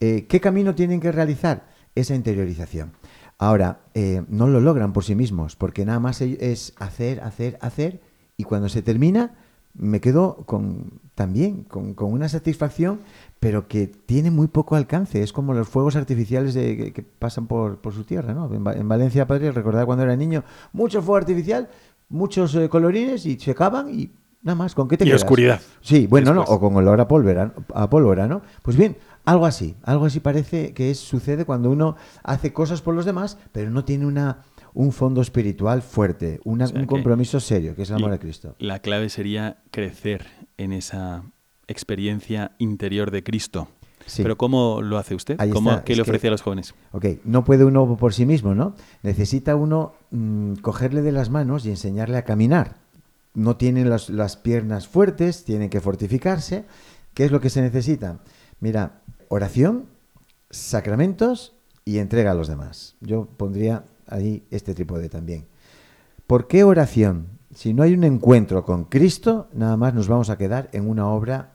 Eh, ¿Qué camino tienen que realizar? Esa interiorización. Ahora, eh, no lo logran por sí mismos, porque nada más es hacer, hacer, hacer, y cuando se termina, me quedo con, también con, una satisfacción, pero que tiene muy poco alcance. Es como los fuegos artificiales de, que, pasan por, su tierra. ¿no? En, Valencia, padre, recordaba cuando era niño, mucho fuego artificial, muchos eh, colorines y se acaban y nada más. ¿Con qué te y oscuridad. Sí, bueno, ¿no? o con olor a pólvora, a pólvora, ¿no? Pues bien, algo así, algo así parece que es, sucede cuando uno hace cosas por los demás, pero no tiene una un fondo espiritual fuerte, un compromiso serio, que es el amor a Cristo. La clave sería crecer en esa experiencia interior de Cristo. Pero ¿cómo lo hace usted? ¿Cómo, ¿Qué le ofrece a los jóvenes? Ok, no puede uno por sí mismo, ¿no? Necesita uno mm, cogerle de las manos y enseñarle a caminar. No tienen las, las piernas fuertes, tienen que fortificarse. ¿Qué es lo que se necesita? Mira, oración, sacramentos y entrega a los demás. Yo pondría ahí este trípode también. ¿Por qué oración? Si no hay un encuentro con Cristo, nada más nos vamos a quedar en una obra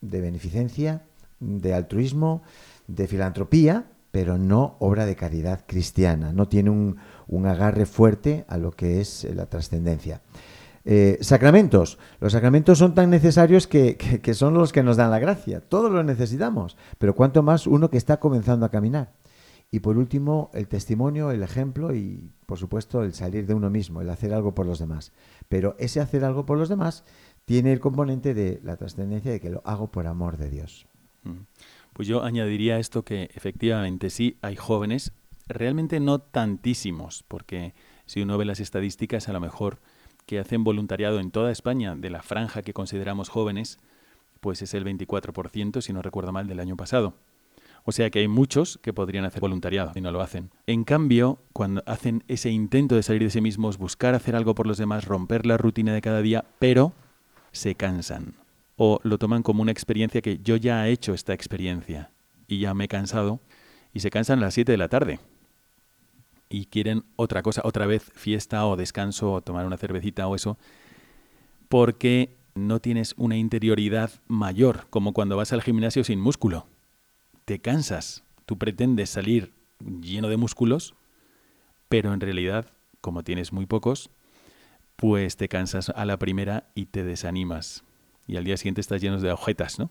de beneficencia, de altruismo, de filantropía, pero no obra de caridad cristiana. No tiene un, agarre fuerte a lo que es la trascendencia. Eh, sacramentos. Los sacramentos son tan necesarios que, que, son los que nos dan la gracia. Todos los necesitamos, pero cuanto más uno que está comenzando a caminar. Y por último, el testimonio, el ejemplo y, por supuesto, el salir de uno mismo, el hacer algo por los demás. Pero ese hacer algo por los demás tiene el componente de la trascendencia de que lo hago por amor de Dios. Mm. Pues yo añadiría esto que efectivamente sí hay jóvenes, realmente no tantísimos, porque si uno ve las estadísticas, a lo mejor que hacen voluntariado en toda España de la franja que consideramos jóvenes, pues es el 24%, si no recuerdo mal, del año pasado. O sea que hay muchos que podrían hacer voluntariado y no lo hacen. En cambio, cuando hacen ese intento de salir de sí mismos, buscar hacer algo por los demás, romper la rutina de cada día, pero se cansan. O lo toman como una experiencia que yo ya he hecho esta experiencia y ya me he cansado y se cansan a las 7 de la tarde. y quieren otra cosa, otra vez fiesta o descanso o tomar una cervecita o eso, porque no tienes una interioridad mayor, como cuando vas al gimnasio sin músculo. Te cansas, tú pretendes salir lleno de músculos, pero en realidad, como tienes muy pocos, pues te cansas a la primera y te desanimas. Y al día siguiente estás lleno de agujetas, ¿no?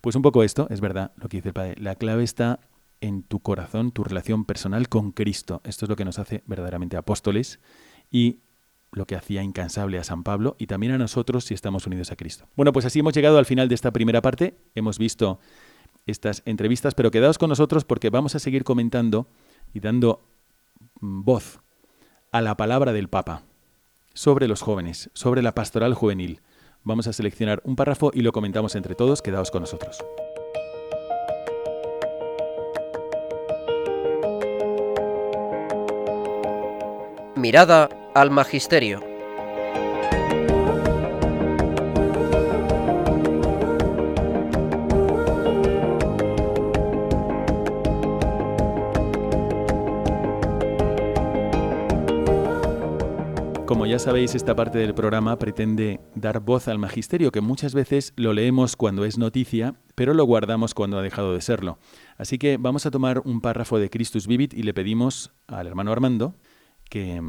Pues un poco esto, es verdad lo que dice el Padre. La clave está en tu corazón, tu relación personal con Cristo. Esto es lo que nos hace verdaderamente apóstoles y lo que hacía incansable a San Pablo y también a nosotros si estamos unidos a Cristo. Bueno, pues así hemos llegado al final de esta primera parte. Hemos visto estas entrevistas, pero quedaos con nosotros porque vamos a seguir comentando y dando voz a la palabra del Papa sobre los jóvenes, sobre la pastoral juvenil. Vamos a seleccionar un párrafo y lo comentamos entre todos. Quedaos con nosotros. Mirada al Magisterio. Ya sabéis, esta parte del programa pretende dar voz al magisterio, que muchas veces lo leemos cuando es noticia, pero lo guardamos cuando ha dejado de serlo. Así que vamos a tomar un párrafo de Christus Vivit y le pedimos al hermano Armando que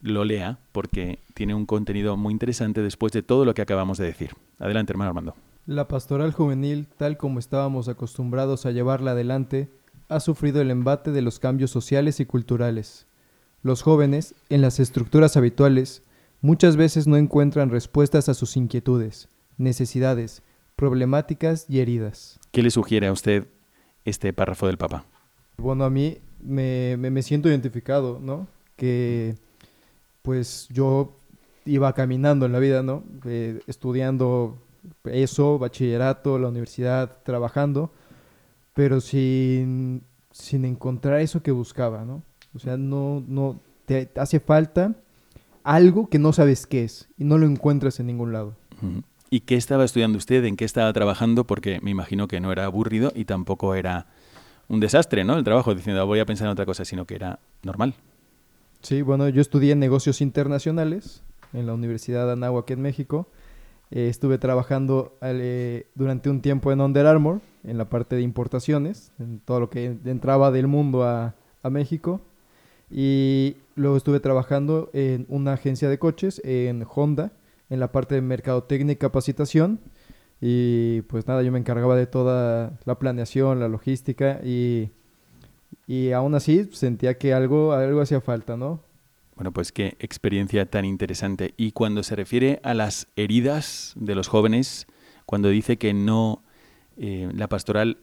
lo lea porque tiene un contenido muy interesante después de todo lo que acabamos de decir. Adelante, hermano Armando. La pastoral juvenil, tal como estábamos acostumbrados a llevarla adelante, ha sufrido el embate de los cambios sociales y culturales. Los jóvenes, en las estructuras habituales, muchas veces no encuentran respuestas a sus inquietudes, necesidades, problemáticas y heridas. ¿Qué le sugiere a usted este párrafo del Papa? Bueno, a mí me, me, me siento identificado, ¿no? Que pues yo iba caminando en la vida, ¿no? Eh, estudiando eso, bachillerato, la universidad, trabajando, pero sin, sin encontrar eso que buscaba, ¿no? O sea, no, no, te hace falta algo que no sabes qué es y no lo encuentras en ningún lado. ¿Y qué estaba estudiando usted? ¿En qué estaba trabajando? Porque me imagino que no era aburrido y tampoco era un desastre, ¿no? El trabajo, diciendo voy a pensar en otra cosa, sino que era normal. Sí, bueno, yo estudié negocios internacionales en la Universidad de Anáhuac en México. Eh, estuve trabajando eh, durante un tiempo en Under Armour, en la parte de importaciones, en todo lo que entraba del mundo a, a México. Y luego estuve trabajando en una agencia de coches, en Honda, en la parte de mercadotecnia y capacitación. Y pues nada, yo me encargaba de toda la planeación, la logística y, y aún así sentía que algo, algo hacía falta, ¿no? Bueno, pues qué experiencia tan interesante. Y cuando se refiere a las heridas de los jóvenes, cuando dice que no, eh, la pastoral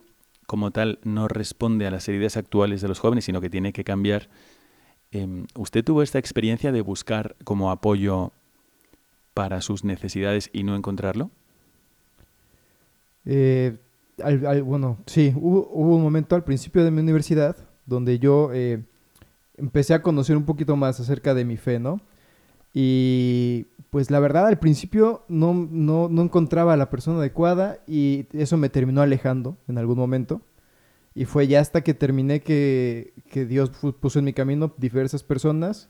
como tal no responde a las heridas actuales de los jóvenes, sino que tiene que cambiar, eh, ¿usted tuvo esta experiencia de buscar como apoyo para sus necesidades y no encontrarlo? Eh, bueno, sí, hubo, hubo, un momento al principio de mi universidad donde yo eh, empecé a conocer un poquito más acerca de mi fe, ¿no? Y pues la verdad al principio no, no, no encontraba a la persona adecuada y eso me terminó alejando en algún momento. Y fue ya hasta que terminé que, que Dios puso en mi camino diversas personas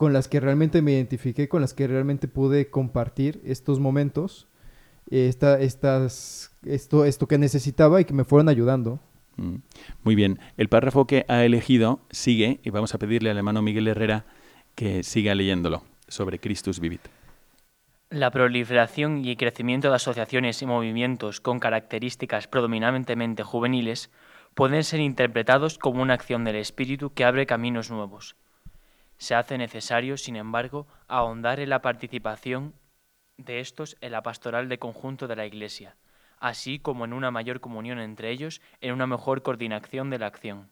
con las que realmente me identifiqué, con las que realmente pude compartir estos momentos, esta, estas, esto, esto que necesitaba y que me fueron ayudando. Mm. Muy bien. El párrafo que ha elegido sigue, y vamos a pedirle al hermano Miguel Herrera que siga leyéndolo, sobre Christus Vivit. La proliferación y crecimiento de asociaciones y movimientos con características predominantemente juveniles pueden ser interpretados como una acción del espíritu que abre caminos nuevos. Se hace necesario, sin embargo, ahondar en la participación de estos en la pastoral de conjunto de la Iglesia, así como en una mayor comunión entre ellos, en una mejor coordinación de la acción.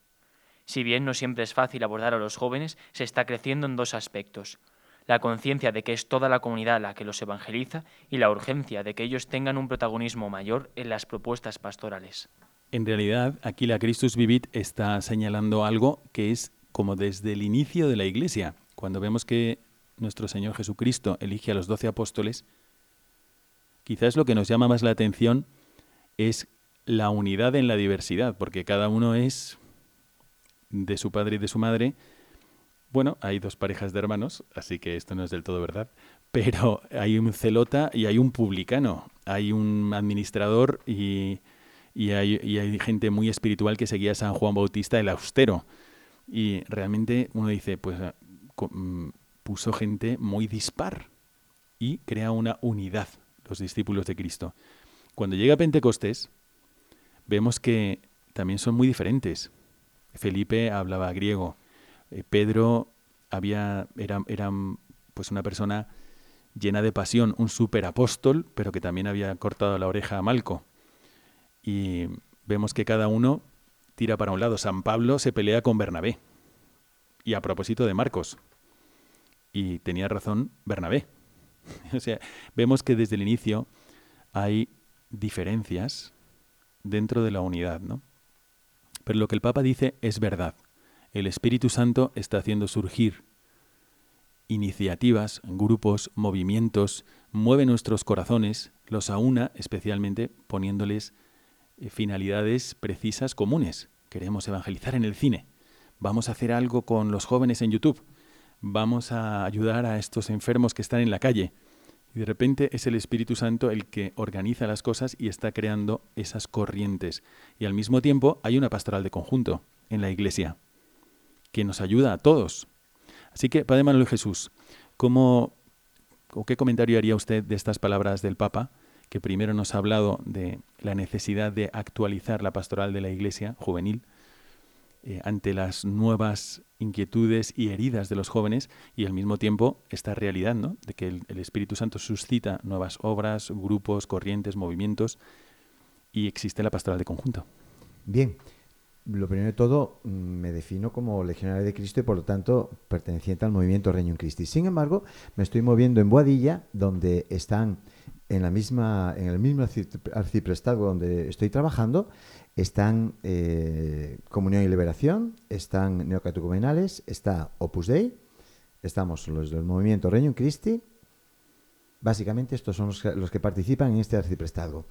Si bien no siempre es fácil abordar a los jóvenes, se está creciendo en dos aspectos. La conciencia de que es toda la comunidad la que los evangeliza y la urgencia de que ellos tengan un protagonismo mayor en las propuestas pastorales. En realidad, aquí la Christus Vivit está señalando algo que es como desde el inicio de la Iglesia. Cuando vemos que nuestro Señor Jesucristo elige a los doce apóstoles, quizás lo que nos llama más la atención es la unidad en la diversidad, porque cada uno es de su padre y de su madre, Bueno, hay dos parejas de hermanos, así que esto no es del todo verdad, pero hay un celota y hay un publicano, hay un administrador y, y, hay, gente muy espiritual que seguía a San Juan Bautista el austero. Y realmente uno dice, pues mm, puso gente muy dispar y crea una unidad, los discípulos de Cristo. Cuando llega Pentecostés, vemos que también son muy diferentes. Felipe hablaba griego, eh, Pedro había, era, era pues una persona llena de pasión, un superapóstol, pero que también había cortado la oreja a Malco. Y vemos que cada uno tira para un lado. San Pablo se pelea con Bernabé. Y a propósito de Marcos. Y tenía razón Bernabé. o sea, vemos que desde el inicio hay diferencias dentro de la unidad, ¿no? Pero lo que el Papa dice es verdad. El Espíritu Santo está haciendo surgir iniciativas, grupos, movimientos, mueve nuestros corazones, los aúna especialmente poniéndoles finalidades precisas comunes. Queremos evangelizar en el cine. Vamos a hacer algo con los jóvenes en YouTube. Vamos a ayudar a estos enfermos que están en la calle. Y de repente es el Espíritu Santo el que organiza las cosas y está creando esas corrientes. Y al mismo tiempo hay una pastoral de conjunto en la iglesia que nos ayuda a todos. Así que, Padre Manuel Jesús, ¿cómo o qué comentario haría usted de estas palabras del Papa, que primero nos ha hablado de la necesidad de actualizar la pastoral de la Iglesia juvenil eh, ante las nuevas inquietudes y heridas de los jóvenes y al mismo tiempo esta realidad, ¿no? De que el, Espíritu Santo suscita nuevas obras, grupos, corrientes, movimientos y existe la pastoral de conjunto. Bien, lo primero de todo, mm, me defino como legionario de Cristo y por lo tanto perteneciente al movimiento Reino Christi. Sin embargo, me estoy moviendo en Boadilla, donde están en la misma, en el mismo arciprestado donde estoy trabajando, están eh, Comunión y Liberación, están Neocatecumenales, está Opus Dei, estamos los del movimiento Reino Christi. Básicamente estos son los que, participan en este arciprestado.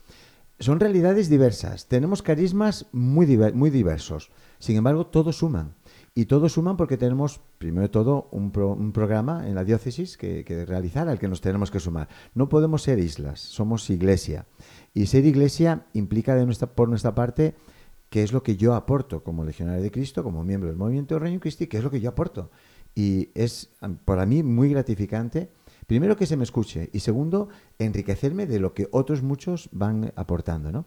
Son realidades diversas, tenemos carismas muy, muy diversos, sin embargo todos suman. Y todos suman porque tenemos, primero de todo, un, un programa en la diócesis que, que, realizar al que nos tenemos que sumar. No podemos ser islas, somos iglesia. Y ser iglesia implica de nuestra, por nuestra parte qué es lo que yo aporto como legionario de Cristo, como miembro del movimiento del Reino Cristi, qué es lo que yo aporto. Y es para mí muy gratificante Primero que se me escuche y segundo, enriquecerme de lo que otros muchos van aportando. ¿no?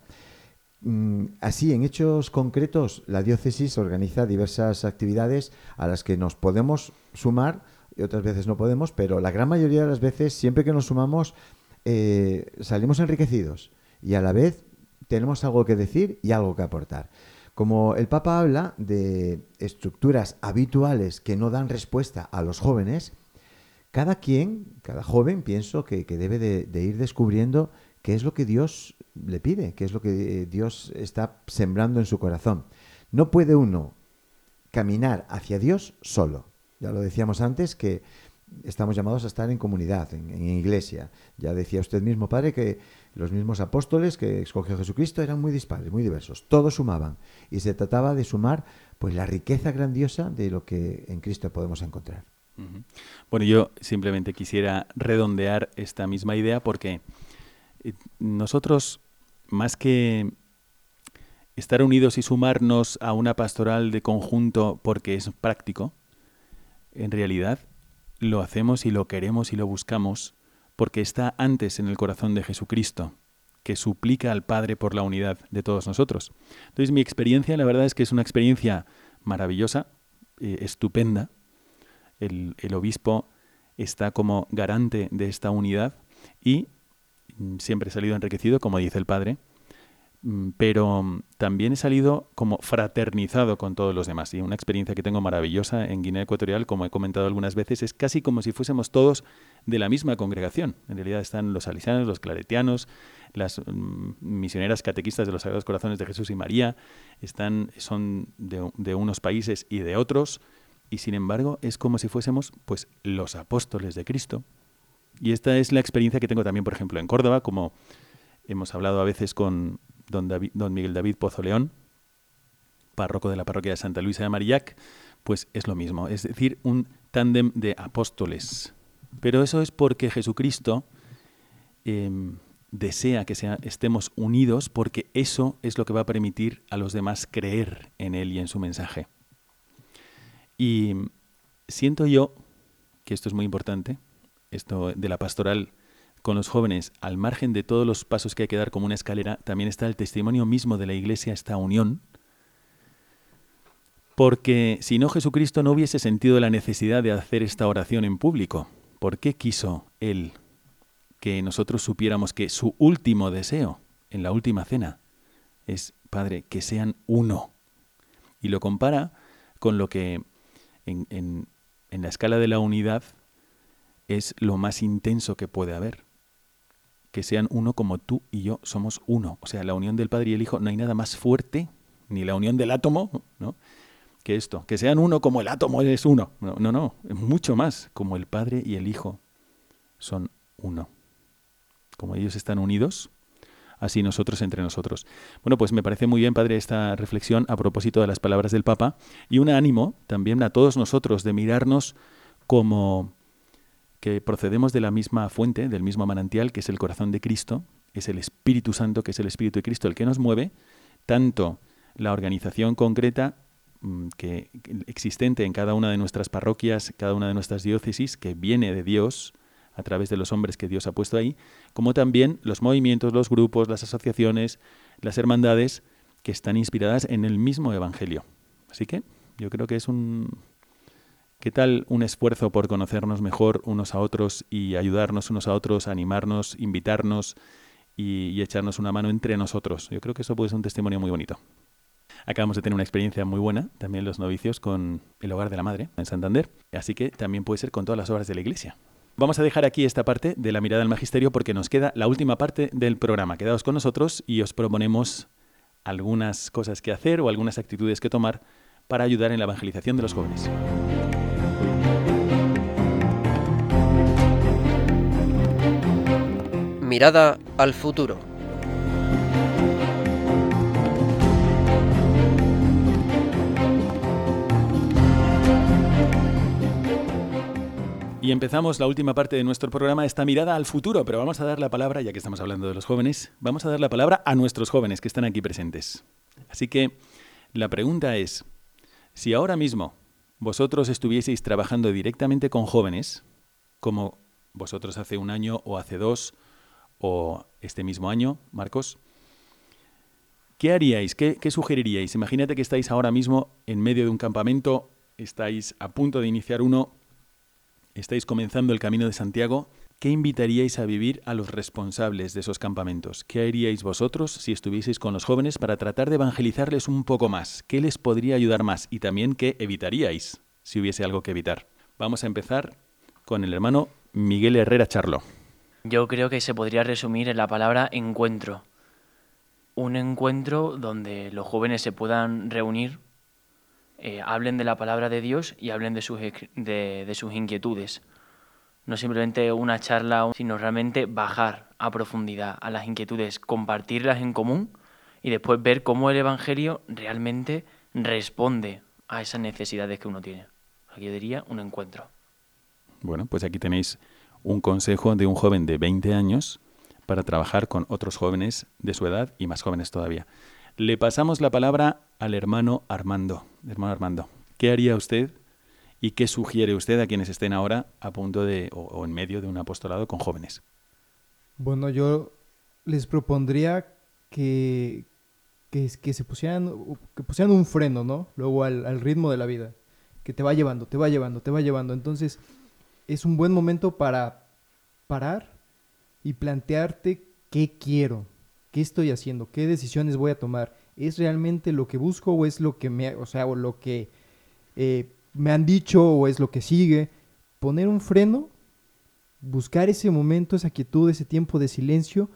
Mm, así, en hechos concretos, la diócesis organiza diversas actividades a las que nos podemos sumar y otras veces no podemos, pero la gran mayoría de las veces, siempre que nos sumamos, eh, salimos enriquecidos y a la vez tenemos algo que decir y algo que aportar. Como el Papa habla de estructuras habituales que no dan respuesta a los jóvenes, cada quien, cada joven, pienso que, debe de, ir descubriendo qué es lo que Dios le pide, qué es lo que Dios está sembrando en su corazón. No puede uno caminar hacia Dios solo. Ya lo decíamos antes que estamos llamados a estar en comunidad, en, iglesia. Ya decía usted mismo, Padre, que los mismos apóstoles que escogió Jesucristo eran muy dispares, muy diversos. Todos sumaban. Y se trataba de sumar pues la riqueza grandiosa de lo que en Cristo podemos encontrar. Bueno, yo simplemente quisiera redondear esta misma idea porque eh, nosotros, más que estar unidos y sumarnos a una pastoral de conjunto porque es práctico, en realidad lo hacemos y lo queremos y lo buscamos porque está antes en el corazón de Jesucristo, que suplica al Padre por la unidad de todos nosotros. Entonces mi experiencia, la verdad es que es una experiencia maravillosa, eh, estupenda, el, obispo está como garante de esta unidad y siempre he salido enriquecido, como dice el padre, mm, pero mm, también he salido como fraternizado con todos los demás. Y una experiencia que tengo maravillosa en Guinea Ecuatorial, como he comentado algunas veces, es casi como si fuésemos todos de la misma congregación. En realidad están los salesianos, los claretianos, las misioneras catequistas de los Sagrados Corazones de Jesús y María, están, son de, de unos países y de otros, y sin embargo es como si fuésemos pues los apóstoles de Cristo. Y esta es la experiencia que tengo también, por ejemplo, en Córdoba, como hemos hablado a veces con don, Miguel David Pozo León, párroco de la parroquia de Santa Luisa de Marillac, pues es lo mismo, es decir, un tándem de apóstoles. Pero eso es porque Jesucristo em, desea que estemos unidos porque eso es lo que va a permitir a los demás creer en Él y en su mensaje. Y siento yo que esto es muy importante, esto de la pastoral con los jóvenes, al margen de todos los pasos que hay que dar como una escalera, también está el testimonio mismo de la Iglesia, esta unión, porque si no Jesucristo no hubiese sentido la necesidad de hacer esta oración en público. ¿Por qué quiso Él que nosotros supiéramos que su último deseo en la última cena es, Padre, que sean uno? Y lo compara con lo que en, en la escala de la unidad es lo más intenso que puede haber. Que sean uno como tú y yo somos uno. O sea, la unión del Padre y el Hijo, no hay nada más fuerte, ni la unión del átomo, ¿no? que esto. Que sean uno como el átomo es uno. No, no, no, mucho más. Como el Padre y el Hijo son uno. Como ellos están unidos, así nosotros entre nosotros. Bueno, pues me parece muy bien, Padre, esta reflexión a propósito de las palabras del Papa y un ánimo también a todos nosotros de mirarnos como que procedemos de la misma fuente, del mismo manantial, que es el corazón de Cristo, es el Espíritu Santo, que es el Espíritu de Cristo, el que nos mueve, tanto la organización concreta mm, que existente en cada una de nuestras parroquias, cada una de nuestras diócesis, que viene de Dios a través de los hombres que Dios ha puesto ahí, como también los movimientos, los grupos, las asociaciones, las hermandades que están inspiradas en el mismo Evangelio. Así que yo creo que es un, ¿Qué tal un esfuerzo por conocernos mejor unos a otros y ayudarnos unos a otros, animarnos, invitarnos y, echarnos una mano entre nosotros? Yo creo que eso puede ser un testimonio muy bonito. Acabamos de tener una experiencia muy buena, también los novicios, con el Hogar de la Madre en Santander, así que también puede ser con todas las obras de la Iglesia. Vamos a dejar aquí esta parte de la mirada al magisterio porque nos queda la última parte del programa. Quedaos con nosotros y os proponemos algunas cosas que hacer o algunas actitudes que tomar para ayudar en la evangelización de los jóvenes. Mirada al futuro. Y empezamos la última parte de nuestro programa, esta mirada al futuro, pero vamos a dar la palabra, ya que estamos hablando de los jóvenes, vamos a dar la palabra a nuestros jóvenes que están aquí presentes. Así que la pregunta es, si ahora mismo vosotros estuvieseis trabajando directamente con jóvenes, como vosotros hace un año o hace dos, o este mismo año, Marcos, ¿qué haríais? ¿Qué, sugeriríais? Imagínate que estáis ahora mismo en medio de un campamento, estáis a punto de iniciar uno, estáis comenzando el camino de Santiago. ¿Qué invitaríais a vivir a los responsables de esos campamentos? ¿Qué haríais vosotros si estuvieseis con los jóvenes para tratar de evangelizarles un poco más? ¿Qué les podría ayudar más? Y también qué evitaríais si hubiese algo que evitar. Vamos a empezar con el hermano Miguel Herrera Charlo. Yo creo que se podría resumir en la palabra encuentro. Un encuentro donde los jóvenes se puedan reunir, eh, hablen de la palabra de Dios y hablen de sus, de, sus inquietudes. No simplemente una charla, sino realmente bajar a profundidad a las inquietudes, compartirlas en común y después ver cómo el Evangelio realmente responde a esas necesidades que uno tiene. Aquí yo diría un encuentro. Bueno, pues aquí tenéis un consejo de un joven de 20 años para trabajar con otros jóvenes de su edad y más jóvenes todavía. Le pasamos la palabra al hermano Armando. Hermano Armando, ¿qué haría usted y qué sugiere usted a quienes estén ahora a punto de o, en medio de un apostolado con jóvenes? Bueno, yo les propondría que, que, se pusieran, que pusieran un freno, ¿no? Luego al, al ritmo de la vida, que te va llevando, te va llevando, te va llevando. Entonces, es un buen momento para parar y plantearte qué quiero, qué estoy haciendo, qué decisiones voy a tomar. ¿Es realmente lo que busco o es lo que me, o sea, o lo que eh, me han dicho o es lo que sigue? Poner un freno, buscar ese momento, esa quietud, ese tiempo de silencio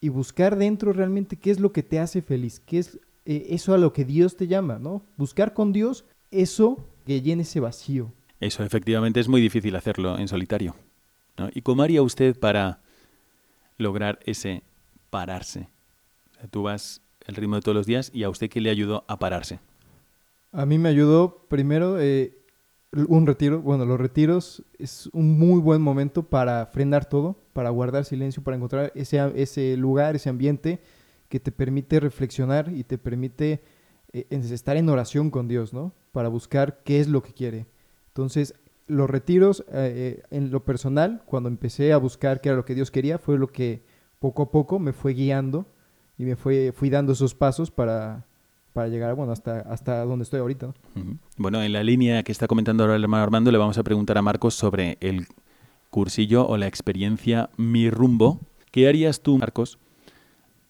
y buscar dentro realmente qué es lo que te hace feliz, qué es eh, eso a lo que Dios te llama, ¿no? Buscar con Dios eso que llene ese vacío, eso efectivamente es muy difícil hacerlo en solitario. ¿Y cómo haría usted para lograr ese pararse? tú vas el ritmo de todos los días y a usted qué le ayudó a pararse. A mí me ayudó primero eh, un retiro. Bueno, los retiros es un muy buen momento para frenar todo, para guardar silencio, para encontrar ese, ese lugar, ese ambiente que te permite reflexionar y te permite eh, estar en oración con Dios, ¿no? Para buscar qué es lo que quiere. Entonces, los retiros, eh, en lo personal, cuando empecé a buscar qué era lo que Dios quería, fue lo que poco a poco me fue guiando y me fue, fui dando esos pasos para, para llegar bueno, hasta, hasta donde estoy ahorita. Bueno, en la línea que está comentando ahora el hermano Armando, le vamos a preguntar a Marcos sobre el cursillo o la experiencia Mi Rumbo. ¿Qué harías tú, Marcos,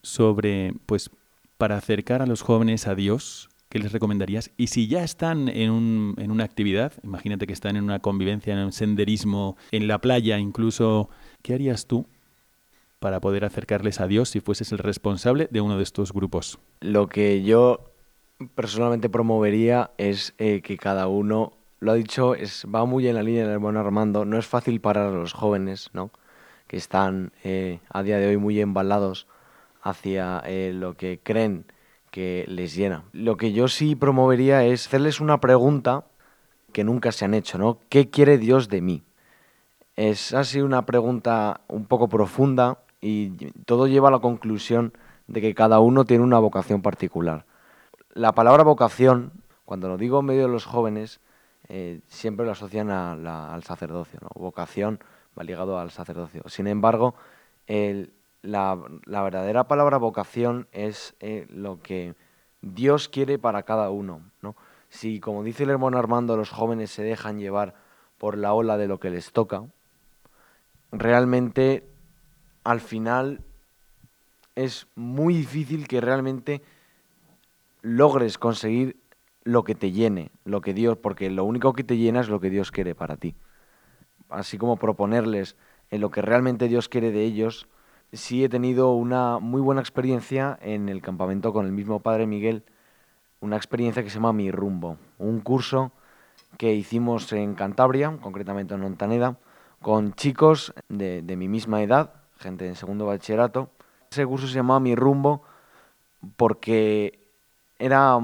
sobre, pues, para acercar a los jóvenes a Dios? ¿Qué les recomendarías? Y si ya están en, un, en una actividad, imagínate que están en una convivencia, en un senderismo, en la playa incluso, ¿qué harías tú para poder acercarles a Dios si fueses el responsable de uno de estos grupos? Lo que yo personalmente promovería es eh, que cada uno, lo ha dicho, va muy en la línea del hermano Armando, no es fácil parar a los jóvenes, ¿no? que están eh, a día de hoy muy embalados hacia eh, lo que creen que les llena. Lo que yo sí promovería es hacerles una pregunta que nunca se han hecho, ¿no? ¿Qué quiere Dios de mí? Es así una pregunta un poco profunda y todo lleva a la conclusión de que cada uno tiene una vocación particular la palabra vocación, cuando lo digo en medio de los jóvenes, eh, siempre lo asocian al sacerdocio. ¿no? Vocación va ligado al sacerdocio. Sin embargo, la, verdadera palabra vocación es eh, lo que Dios quiere para cada uno. ¿no? Si, como dice el hermano Armando, los jóvenes se dejan llevar por la ola de lo que les toca, realmente al final es muy difícil que realmente logres conseguir lo que te llene, lo que Dios, porque lo único que te llena es lo que Dios quiere para ti. Así como proponerles en lo que realmente Dios quiere de ellos, sí he tenido una muy buena experiencia en el campamento con el mismo Padre Miguel, una experiencia que se llama Mi Rumbo, un curso que hicimos en Cantabria, concretamente en Montaneda, con chicos de, mi misma edad, gente en segundo bachillerato. Ese curso se llamaba Mi Rumbo porque era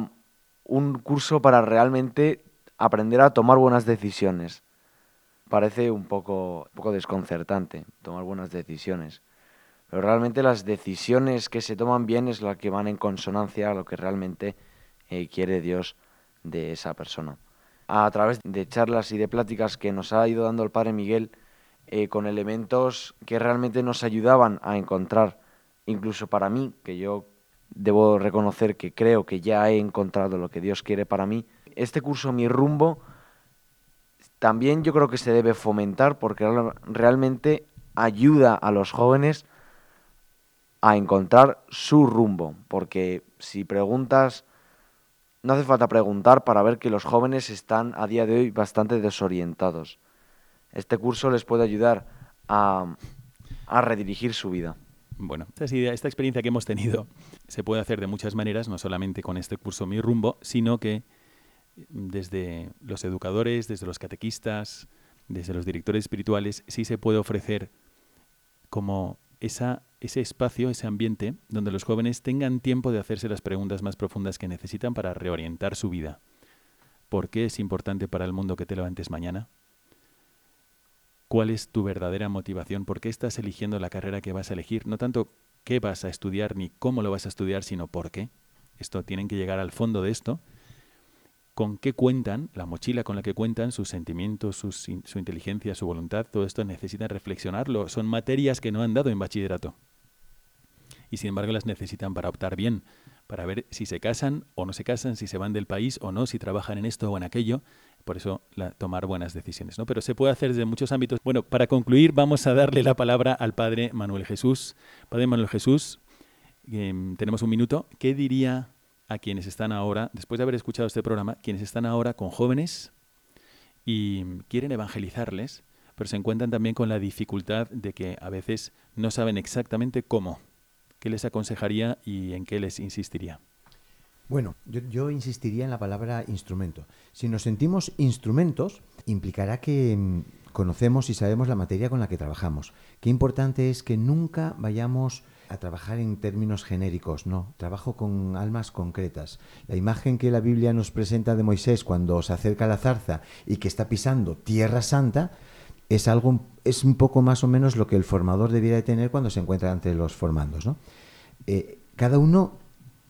un curso para realmente aprender a tomar buenas decisiones. Parece un poco, poco desconcertante tomar buenas decisiones. Pero realmente las decisiones que se toman bien es las que van en consonancia a lo que realmente eh, quiere Dios de esa persona. A través de charlas y de pláticas que nos ha ido dando el Padre Miguel, eh, con elementos que realmente nos ayudaban a encontrar, incluso para mí, que yo debo reconocer que creo que ya he encontrado lo que Dios quiere para mí. Este curso Mi Rumbo también yo creo que se debe fomentar porque realmente ayuda a los jóvenes a encontrar su rumbo, porque si preguntas, no hace falta preguntar para ver que los jóvenes están a día de hoy bastante desorientados. Este curso les puede ayudar a, a redirigir su vida. Bueno, esta, experiencia que hemos tenido se puede hacer de muchas maneras, no solamente con este curso Mi Rumbo, sino que desde los educadores, desde los catequistas, desde los directores espirituales, sí se puede ofrecer como esa, ese espacio, ese ambiente donde los jóvenes tengan tiempo de hacerse las preguntas más profundas que necesitan para reorientar su vida. ¿Por qué es importante para el mundo que te levantes mañana? cuál es tu verdadera motivación, por qué estás eligiendo la carrera que vas a elegir, no tanto qué vas a estudiar ni cómo lo vas a estudiar, sino por qué. Esto tienen que llegar al fondo de esto. Con qué cuentan, la mochila con la que cuentan, sus sentimientos, su inteligencia, su voluntad, todo esto necesitan reflexionarlo. Son materias que no han dado en bachillerato. Y sin embargo las necesitan para optar bien, para ver si se casan o no se casan, si se van del país o no, si trabajan en esto o en aquello por eso tomar buenas decisiones. ¿no? Pero se puede hacer desde muchos ámbitos. Bueno, para concluir, vamos a darle la palabra al Padre Manuel Jesús. Padre Manuel Jesús, em, tenemos un minuto. ¿Qué diría a quienes están ahora, después de haber escuchado este programa, quienes están ahora con jóvenes y quieren evangelizarles, pero se encuentran también con la dificultad de que a veces no saben exactamente cómo? ¿Qué les aconsejaría y en qué les insistiría? Bueno, yo, insistiría en la palabra instrumento. Si nos sentimos instrumentos, implicará que mm, conocemos y sabemos la materia con la que trabajamos. Qué importante es que nunca vayamos a trabajar en términos genéricos, no, trabajo con almas concretas. La imagen que la Biblia nos presenta de Moisés cuando se acerca a la zarza y que está pisando tierra santa es algo es un poco más o menos lo que el formador debiera de tener cuando se encuentra entre los formandos, ¿no? Eh, cada uno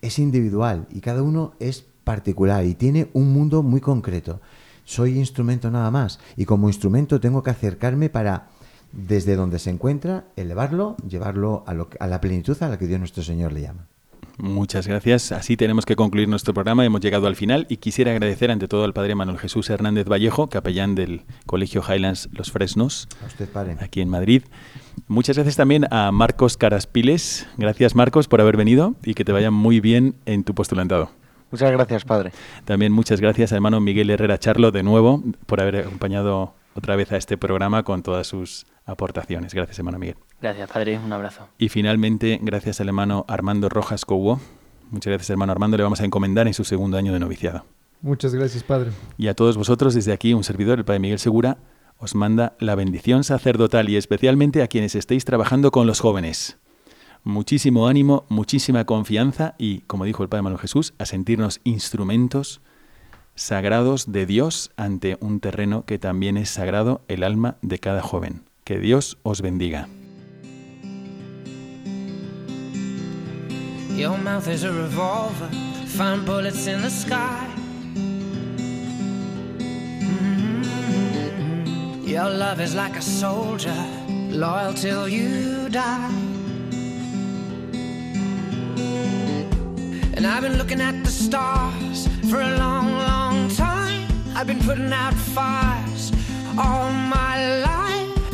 es individual y cada uno es particular y tiene un mundo muy concreto. Soy instrumento nada más y como instrumento tengo que acercarme para desde donde se encuentra, elevarlo, llevarlo a, lo, a la plenitud a la que Dios nuestro Señor le llama. Muchas gracias. Así tenemos que concluir nuestro programa. Hemos llegado al final y quisiera agradecer ante todo al padre Manuel Jesús Hernández Vallejo, capellán del Colegio Highlands Los Fresnos, A usted, padre. aquí en Madrid. Muchas gracias también a Marcos Caraspiles. Gracias, Marcos, por haber venido y que te vaya muy bien en tu postulantado. Muchas gracias, padre. También muchas gracias, hermano Miguel Herrera Charlo, de nuevo, por haber acompañado otra vez a este programa con todas sus aportaciones. Gracias, hermano Miguel. Gracias, padre. Un abrazo. Y finalmente, gracias al hermano Armando Rojas Cobo. Muchas gracias, hermano Armando. Le vamos a encomendar en su segundo año de noviciado. Muchas gracias, Padre. Y a todos vosotros, desde aquí, un servidor, el Padre Miguel Segura, os manda la bendición sacerdotal y especialmente a quienes estéis trabajando con los jóvenes. Muchísimo ánimo, muchísima confianza y, como dijo el Padre Manuel Jesús, a sentirnos instrumentos sagrados de Dios ante un terreno que también es sagrado, el alma de cada joven. Que Dios os bendiga. Your mouth is a revolver, find bullets in the sky. Mhm. Your love is like a soldier, loyal till you die. And I've been looking at the stars for a long, long time. I've been putting out fires all my life.